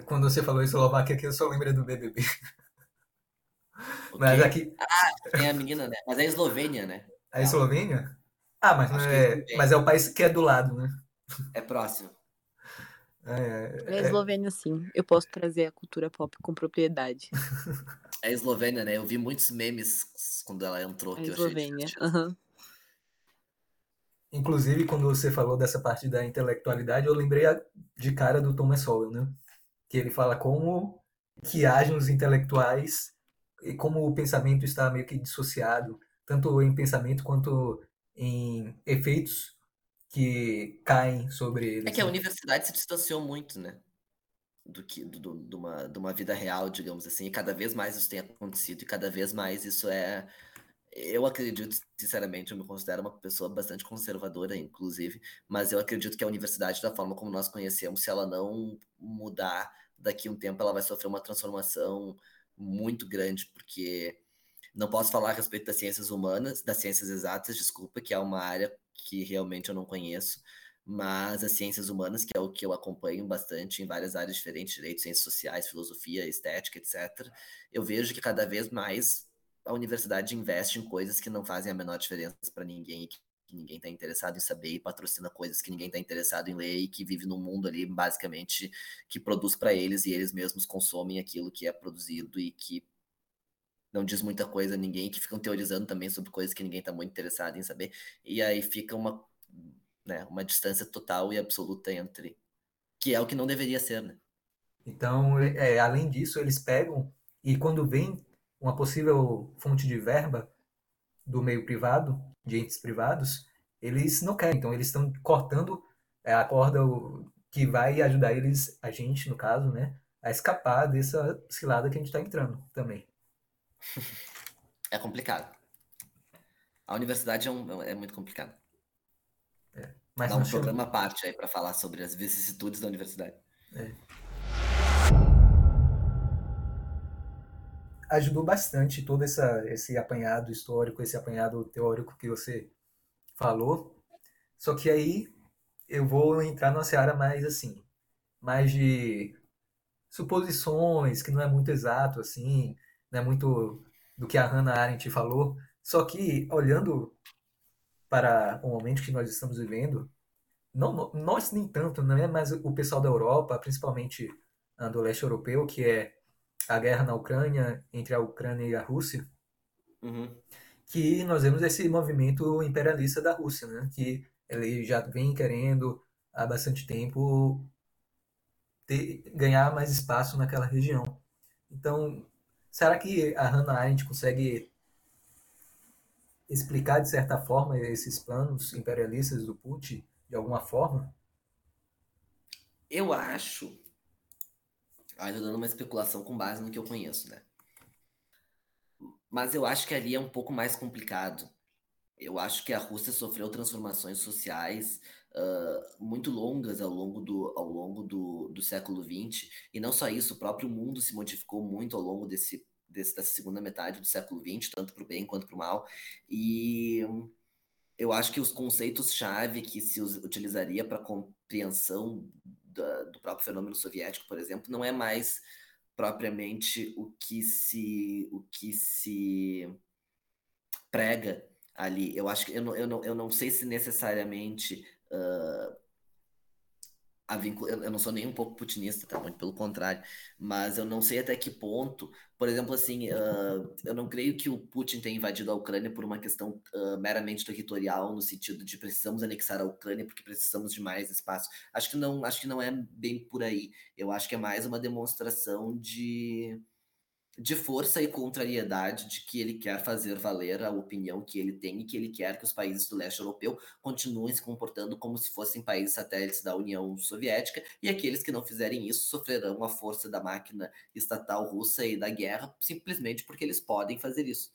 Quando você falou Eslováquia aqui, eu só lembrei do BBB. Mas aqui. Ah, tem a menina, né? Mas é Eslovênia, né? A Eslovênia? Ah, mas, não é, é, mas é o país que é do lado, né? É próximo. É, é, é Eslovênia, sim. Eu posso trazer a cultura pop com propriedade. É Eslovênia, né? Eu vi muitos memes quando ela entrou. É Eslovênia, aham. Inclusive, quando você falou dessa parte da intelectualidade, eu lembrei de cara do Thomas Sowell, né? Que ele fala como que agem os intelectuais e como o pensamento está meio que dissociado tanto em pensamento quanto em efeitos que caem sobre eles. É que a né? universidade se distanciou muito, né? Do que do, de, uma, de uma vida real, digamos assim, e cada vez mais isso tem acontecido, e cada vez mais isso é. Eu acredito, sinceramente, eu me considero uma pessoa bastante conservadora, inclusive, mas eu acredito que a universidade, da forma como nós conhecemos, se ela não mudar daqui a um tempo, ela vai sofrer uma transformação muito grande, porque não posso falar a respeito das ciências humanas, das ciências exatas, desculpa, que é uma área que realmente eu não conheço, mas as ciências humanas, que é o que eu acompanho bastante em várias áreas diferentes, direito, ciências sociais, filosofia, estética, etc., eu vejo que cada vez mais a universidade investe em coisas que não fazem a menor diferença para ninguém, que ninguém está interessado em saber e patrocina coisas que ninguém está interessado em ler e que vive num mundo ali basicamente que produz para eles e eles mesmos consomem aquilo que é produzido e que não diz muita coisa a ninguém, que ficam teorizando também sobre coisas que ninguém está muito interessado em saber, e aí fica uma, né, uma distância total e absoluta entre. que é o que não deveria ser, né? Então, é, além disso, eles pegam e quando vem uma possível fonte de verba do meio privado, de entes privados, eles não querem. Então, eles estão cortando é, a corda que vai ajudar eles, a gente, no caso, né, a escapar dessa cilada que a gente está entrando também. É complicado. A universidade é, um, é muito complicado. É, Dá um programa à parte aí para falar sobre as vicissitudes da universidade. É. Ajudou bastante todo essa, esse apanhado histórico, esse apanhado teórico que você falou. Só que aí eu vou entrar numa seara mais assim, mais de suposições, que não é muito exato assim, né, muito do que a Hannah Arendt falou. Só que, olhando para o momento que nós estamos vivendo, não, nós nem tanto, não é mais o pessoal da Europa, principalmente do leste europeu, que é a guerra na Ucrânia, entre a Ucrânia e a Rússia, uhum. que nós vemos esse movimento imperialista da Rússia, né? que ele já vem querendo há bastante tempo ter, ganhar mais espaço naquela região. Então, Será que a Hannah Arendt consegue explicar, de certa forma, esses planos imperialistas do Putin, de alguma forma? Eu acho. Ah, dando uma especulação com base no que eu conheço, né? Mas eu acho que ali é um pouco mais complicado. Eu acho que a Rússia sofreu transformações sociais uh, muito longas ao longo, do, ao longo do, do século XX, e não só isso, o próprio mundo se modificou muito ao longo desse, desse, dessa segunda metade do século XX, tanto para o bem quanto para o mal. E eu acho que os conceitos-chave que se utilizaria para compreensão da, do próprio fenômeno soviético, por exemplo, não é mais propriamente o que se o que se prega ali. Eu acho que eu não, eu não, eu não sei se necessariamente uh, a vincul... eu não sou nem um pouco putinista, tá? Muito pelo contrário, mas eu não sei até que ponto, por exemplo, assim, uh, eu não creio que o Putin tenha invadido a Ucrânia por uma questão uh, meramente territorial, no sentido de precisamos anexar a Ucrânia porque precisamos de mais espaço. Acho que não, acho que não é bem por aí. Eu acho que é mais uma demonstração de de força e contrariedade de que ele quer fazer valer a opinião que ele tem e que ele quer que os países do leste europeu continuem se comportando como se fossem países satélites da União Soviética e aqueles que não fizerem isso sofrerão a força da máquina estatal russa e da guerra simplesmente porque eles podem fazer isso.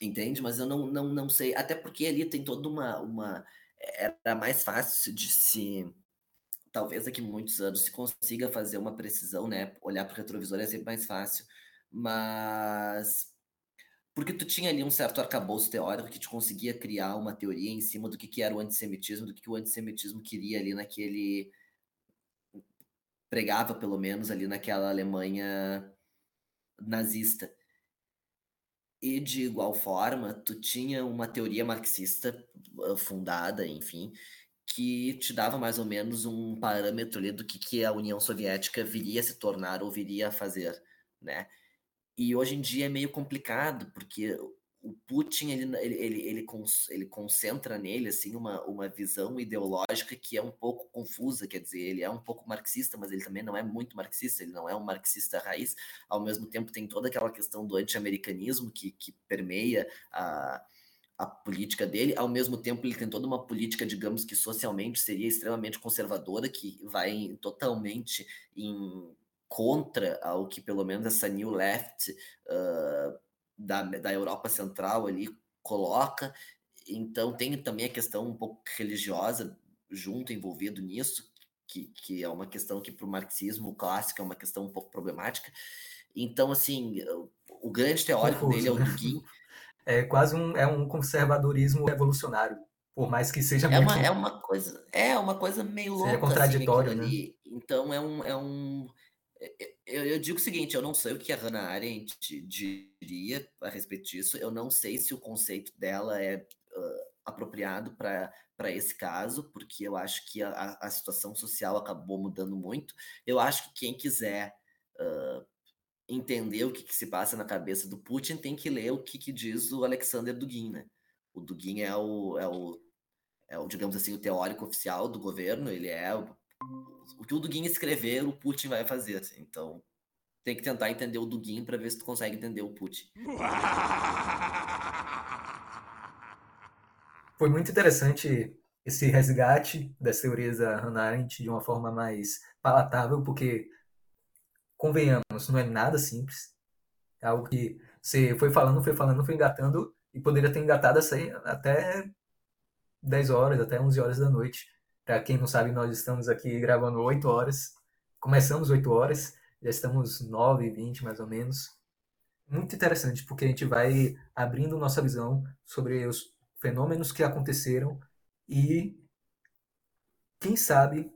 Entende? Mas eu não, não, não sei, até porque ali tem toda uma, uma era mais fácil de se talvez daqui a muitos anos se consiga fazer uma precisão, né? Olhar para o retrovisor é sempre mais fácil, mas porque tu tinha ali um certo arcabouço teórico que te conseguia criar uma teoria em cima do que, que era o antissemitismo, do que, que o antissemitismo queria ali naquele pregava pelo menos ali naquela Alemanha nazista. E de igual forma, tu tinha uma teoria marxista ah, fundada, enfim, que te dava mais ou menos um parâmetro ali do que, que a União Soviética viria a se tornar ou viria a fazer, né? E hoje em dia é meio complicado, porque o Putin, ele, ele, ele, ele, ele concentra nele, assim, uma, uma visão ideológica que é um pouco confusa, quer dizer, ele é um pouco marxista, mas ele também não é muito marxista, ele não é um marxista raiz, ao mesmo tempo tem toda aquela questão do anti-americanismo que, que permeia a a política dele, ao mesmo tempo ele tem toda uma política, digamos que socialmente seria extremamente conservadora, que vai totalmente em contra ao que pelo menos essa New Left uh, da, da Europa Central ali coloca. Então tem também a questão um pouco religiosa junto envolvido nisso, que, que é uma questão que para o marxismo clássico é uma questão um pouco problemática. Então, assim, o grande teórico dele é o Dugin, é quase um, é um conservadorismo revolucionário, por mais que seja é uma, é uma coisa é uma coisa meio louca é contraditório assim, né? então é um é um é, é, eu, eu, digo o seguinte, eu não sei o que a Hannah Arendt diria a respeito disso, eu não sei se o conceito dela é uh, apropriado para esse caso, porque eu acho que a, a situação social acabou mudando muito. Eu acho que quem quiser uh, entender o que, que, se passa na cabeça do Putin, tem que ler o que, que diz o Alexander Dugin, né? O Dugin é o, é o, é o, digamos assim, o teórico oficial do governo, ele é o, o que o Dugin escrever, o Putin vai fazer. Assim. Então, tem que tentar entender o Dugin para ver se tu consegue entender o Putin. Foi muito interessante esse resgate das teorias da Hannah Arendt de uma forma mais palatável, porque convenhamos, não é nada simples. É algo que você foi falando, foi falando, foi engatando e poderia ter engatado assim, até 10 horas, até 11 horas da noite. Para quem não sabe, nós estamos aqui gravando 8 horas. Começamos 8 horas, já estamos 9, 20 mais ou menos. Muito interessante, porque a gente vai abrindo nossa visão sobre os fenômenos que aconteceram e, quem sabe,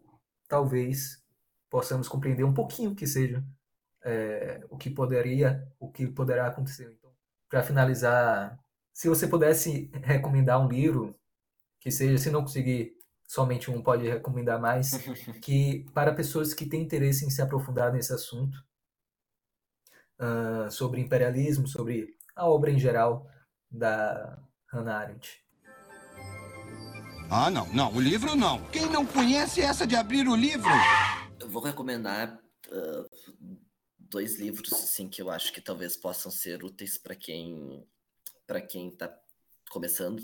talvez possamos compreender um pouquinho que seja é, o que poderia, o que poderá acontecer. Então, para finalizar, se você pudesse recomendar um livro que seja, se não conseguir somente um, pode recomendar mais, que para pessoas que têm interesse em se aprofundar nesse assunto uh, sobre imperialismo, sobre a obra em geral da Hannah Arendt. Ah, não, não, o livro não. Quem não conhece essa de abrir o livro? Eu vou recomendar uh, dois livros assim que eu acho que talvez possam ser úteis para quem para quem está começando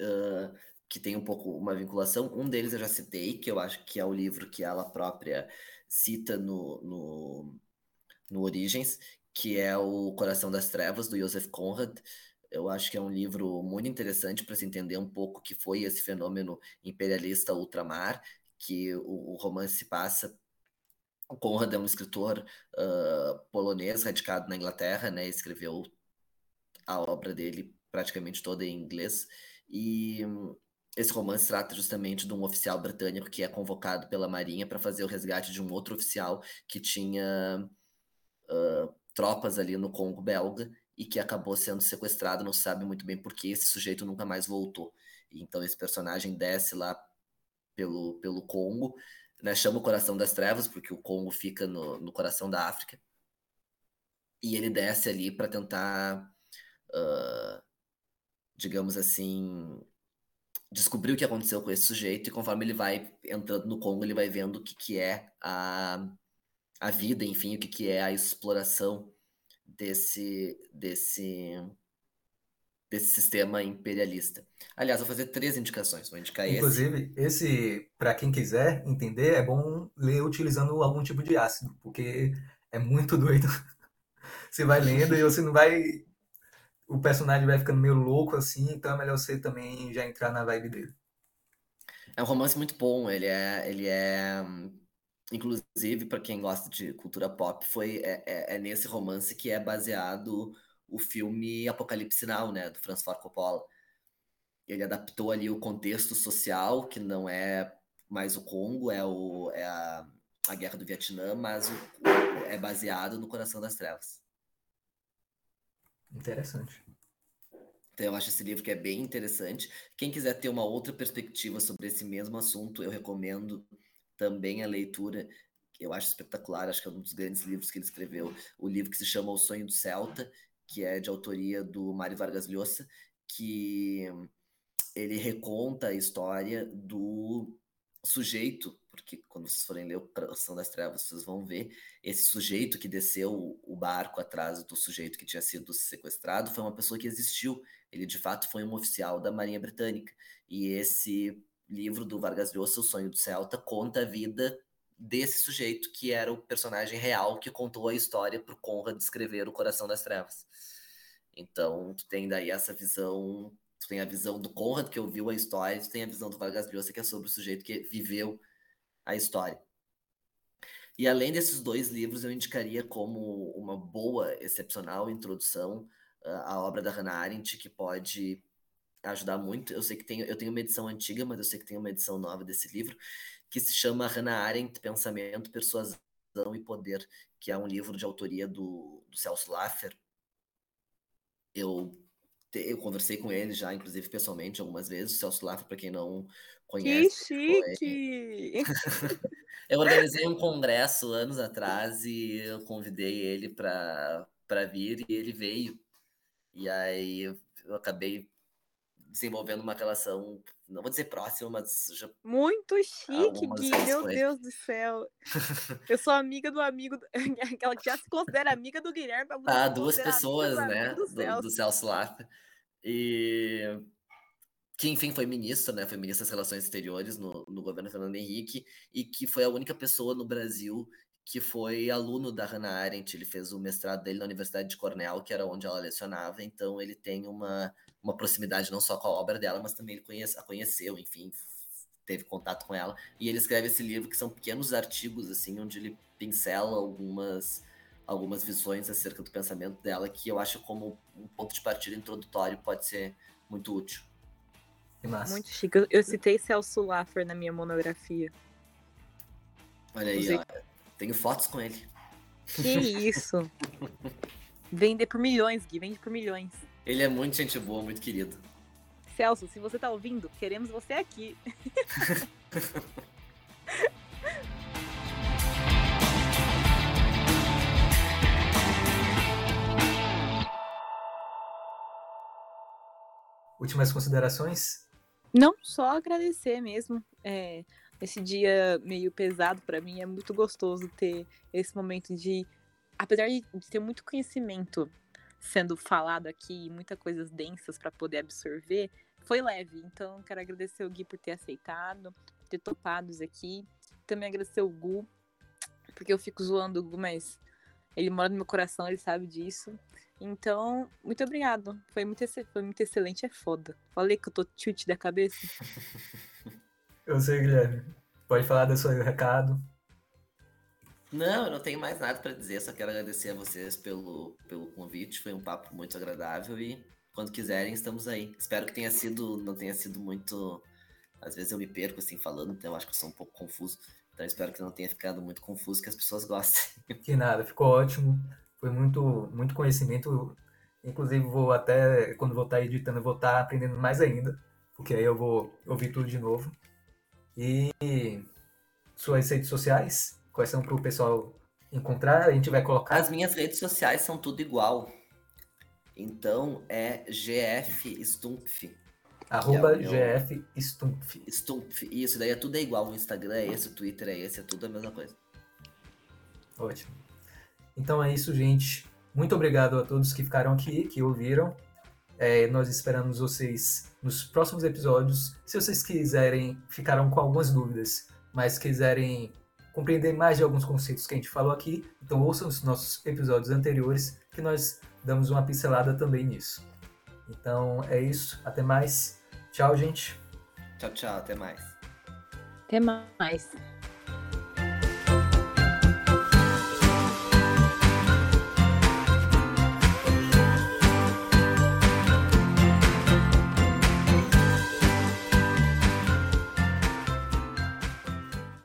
uh, que tem um pouco uma vinculação. Um deles eu já citei que eu acho que é o livro que ela própria cita no, no, no Origens que é o Coração das Trevas do Joseph Conrad. Eu acho que é um livro muito interessante para se entender um pouco o que foi esse fenômeno imperialista ultramar que o, o romance passa Conrad é um escritor uh, polonês radicado na Inglaterra, né? Escreveu a obra dele praticamente toda em inglês. E esse romance trata justamente de um oficial britânico que é convocado pela Marinha para fazer o resgate de um outro oficial que tinha uh, tropas ali no Congo belga e que acabou sendo sequestrado, não se sabe muito bem por que esse sujeito nunca mais voltou. Então esse personagem desce lá pelo, pelo Congo, né, chama o Coração das Trevas, porque o Congo fica no, no coração da África, e ele desce ali para tentar, uh, digamos assim, descobrir o que aconteceu com esse sujeito, e conforme ele vai entrando no Congo, ele vai vendo o que, que é a, a vida, enfim, o que, que é a exploração desse, desse, desse sistema imperialista. Aliás, vou fazer três indicações. Vou indicar Inclusive, esse, esse para quem quiser entender, é bom ler utilizando algum tipo de ácido, porque é muito doido. você vai lendo e você não vai. O personagem vai ficando meio louco assim, então é melhor você também já entrar na vibe dele. É um romance muito bom, ele é, ele é inclusive para quem gosta de cultura pop, foi é, é, é, nesse romance que é baseado o filme Apocalipse Now, né, do Francis Ford Coppola. Ele adaptou ali o contexto social, que não é mais o Congo, é, o, é a, a guerra do Vietnã, mas o, é baseado no Coração das Trevas. Interessante. Então, eu acho esse livro que é bem interessante. Quem quiser ter uma outra perspectiva sobre esse mesmo assunto, eu recomendo também a leitura, que eu acho espetacular, acho que é um dos grandes livros que ele escreveu, o livro que se chama O Sonho do Celta, que é de autoria do Mário Vargas Llosa, que ele reconta a história do sujeito, porque quando vocês forem ler o Coração das Trevas, vocês vão ver esse sujeito que desceu o barco atrás do sujeito que tinha sido sequestrado, foi uma pessoa que existiu. Ele de fato foi um oficial da Marinha Britânica. E esse livro do Vargas Llosa, O Sonho do Celta, conta a vida desse sujeito que era o personagem real que contou a história para o Conrad descrever o Coração das Trevas. Então, tu tem daí essa visão, tu tem a visão do Conrad que ouviu a história, tu tem a visão do Vargas Llosa que é sobre o sujeito que viveu a história. E além desses dois livros, eu indicaria como uma boa, excepcional introdução a obra da Hannah Arendt, que pode ajudar muito. Eu sei que tem, eu tenho uma edição antiga, mas eu sei que tem uma edição nova desse livro, que se chama Hannah Arendt, Pensamento, Persuasão e Poder, que é um livro de autoria do, do Celso Laffer. Eu, eu conversei com ele já, inclusive pessoalmente, algumas vezes. O Celso Laffer, para quem não conhece. Que chique! eu organizei um congresso anos atrás e eu convidei ele para vir e ele veio. E aí eu acabei desenvolvendo uma relação, não vou dizer próxima, mas já. Muito chique, Gui, meu Deus do céu. Eu sou amiga do amigo, aquela que já se considera amiga do Guilherme. Ah, duas pessoas, né? Do, do, do Celso Laffer. E que enfim foi ministro, né? Foi ministro das Relações Exteriores no, no governo Fernando Henrique e que foi a única pessoa no Brasil que foi aluno da Hannah Arendt. Ele fez o mestrado dele na Universidade de Cornell, que era onde ela lecionava. Então ele tem uma uma proximidade não só com a obra dela, mas também ele conhece, a conheceu, enfim, teve contato com ela. E ele escreve esse livro que são pequenos artigos, assim, onde ele pincela algumas, algumas visões acerca do pensamento dela, que eu acho como um ponto de partida introdutório pode ser muito útil. Muito chique. Eu citei Celso Laffer na minha monografia. Olha aí, Usei... ó, tenho fotos com ele. Que isso! Vende por milhões, Gui, vende por milhões. Ele é muito gente boa, muito querido. Celso, se você tá ouvindo, queremos você aqui. Últimas considerações? Não, só agradecer mesmo. É, esse dia meio pesado para mim é muito gostoso ter esse momento de, apesar de ter muito conhecimento sendo falado aqui, muitas coisas densas para poder absorver, foi leve. Então, quero agradecer o Gui por ter aceitado, por ter topado isso aqui. Também agradecer o Gu, porque eu fico zoando o Gu, mas ele mora no meu coração, ele sabe disso. Então, muito obrigado. Foi muito, foi muito excelente, é foda. Falei que eu tô chute da cabeça. eu sei, Guilherme. Pode falar do seu recado. Não, eu não tenho mais nada para dizer, só quero agradecer a vocês pelo, pelo convite, foi um papo muito agradável e quando quiserem estamos aí. Espero que tenha sido, não tenha sido muito, às vezes eu me perco assim falando, então eu acho que eu sou um pouco confuso, então espero que não tenha ficado muito confuso, que as pessoas gostem. Que nada, ficou ótimo, foi muito, muito conhecimento, inclusive vou até, quando vou estar editando, vou estar aprendendo mais ainda, porque aí eu vou ouvir tudo de novo. E suas redes sociais, quais são para o pessoal encontrar? A gente vai colocar. As minhas redes sociais são tudo igual. Então é GF Stumpf. Arroba é. GF Stumpf. Stumpf, isso, daí é tudo é igual. O Instagram é esse, o Twitter é esse, é tudo a mesma coisa. Ótimo. Então é isso, gente. Muito obrigado a todos que ficaram aqui, que ouviram. É, nós esperamos vocês nos próximos episódios. Se vocês quiserem, ficaram com algumas dúvidas, mas quiserem compreender mais de alguns conceitos que a gente falou aqui, então ouçam os nossos episódios anteriores, que nós damos uma pincelada também nisso. Então é isso, até mais. Tchau, gente. Tchau, tchau, até mais. Até mais.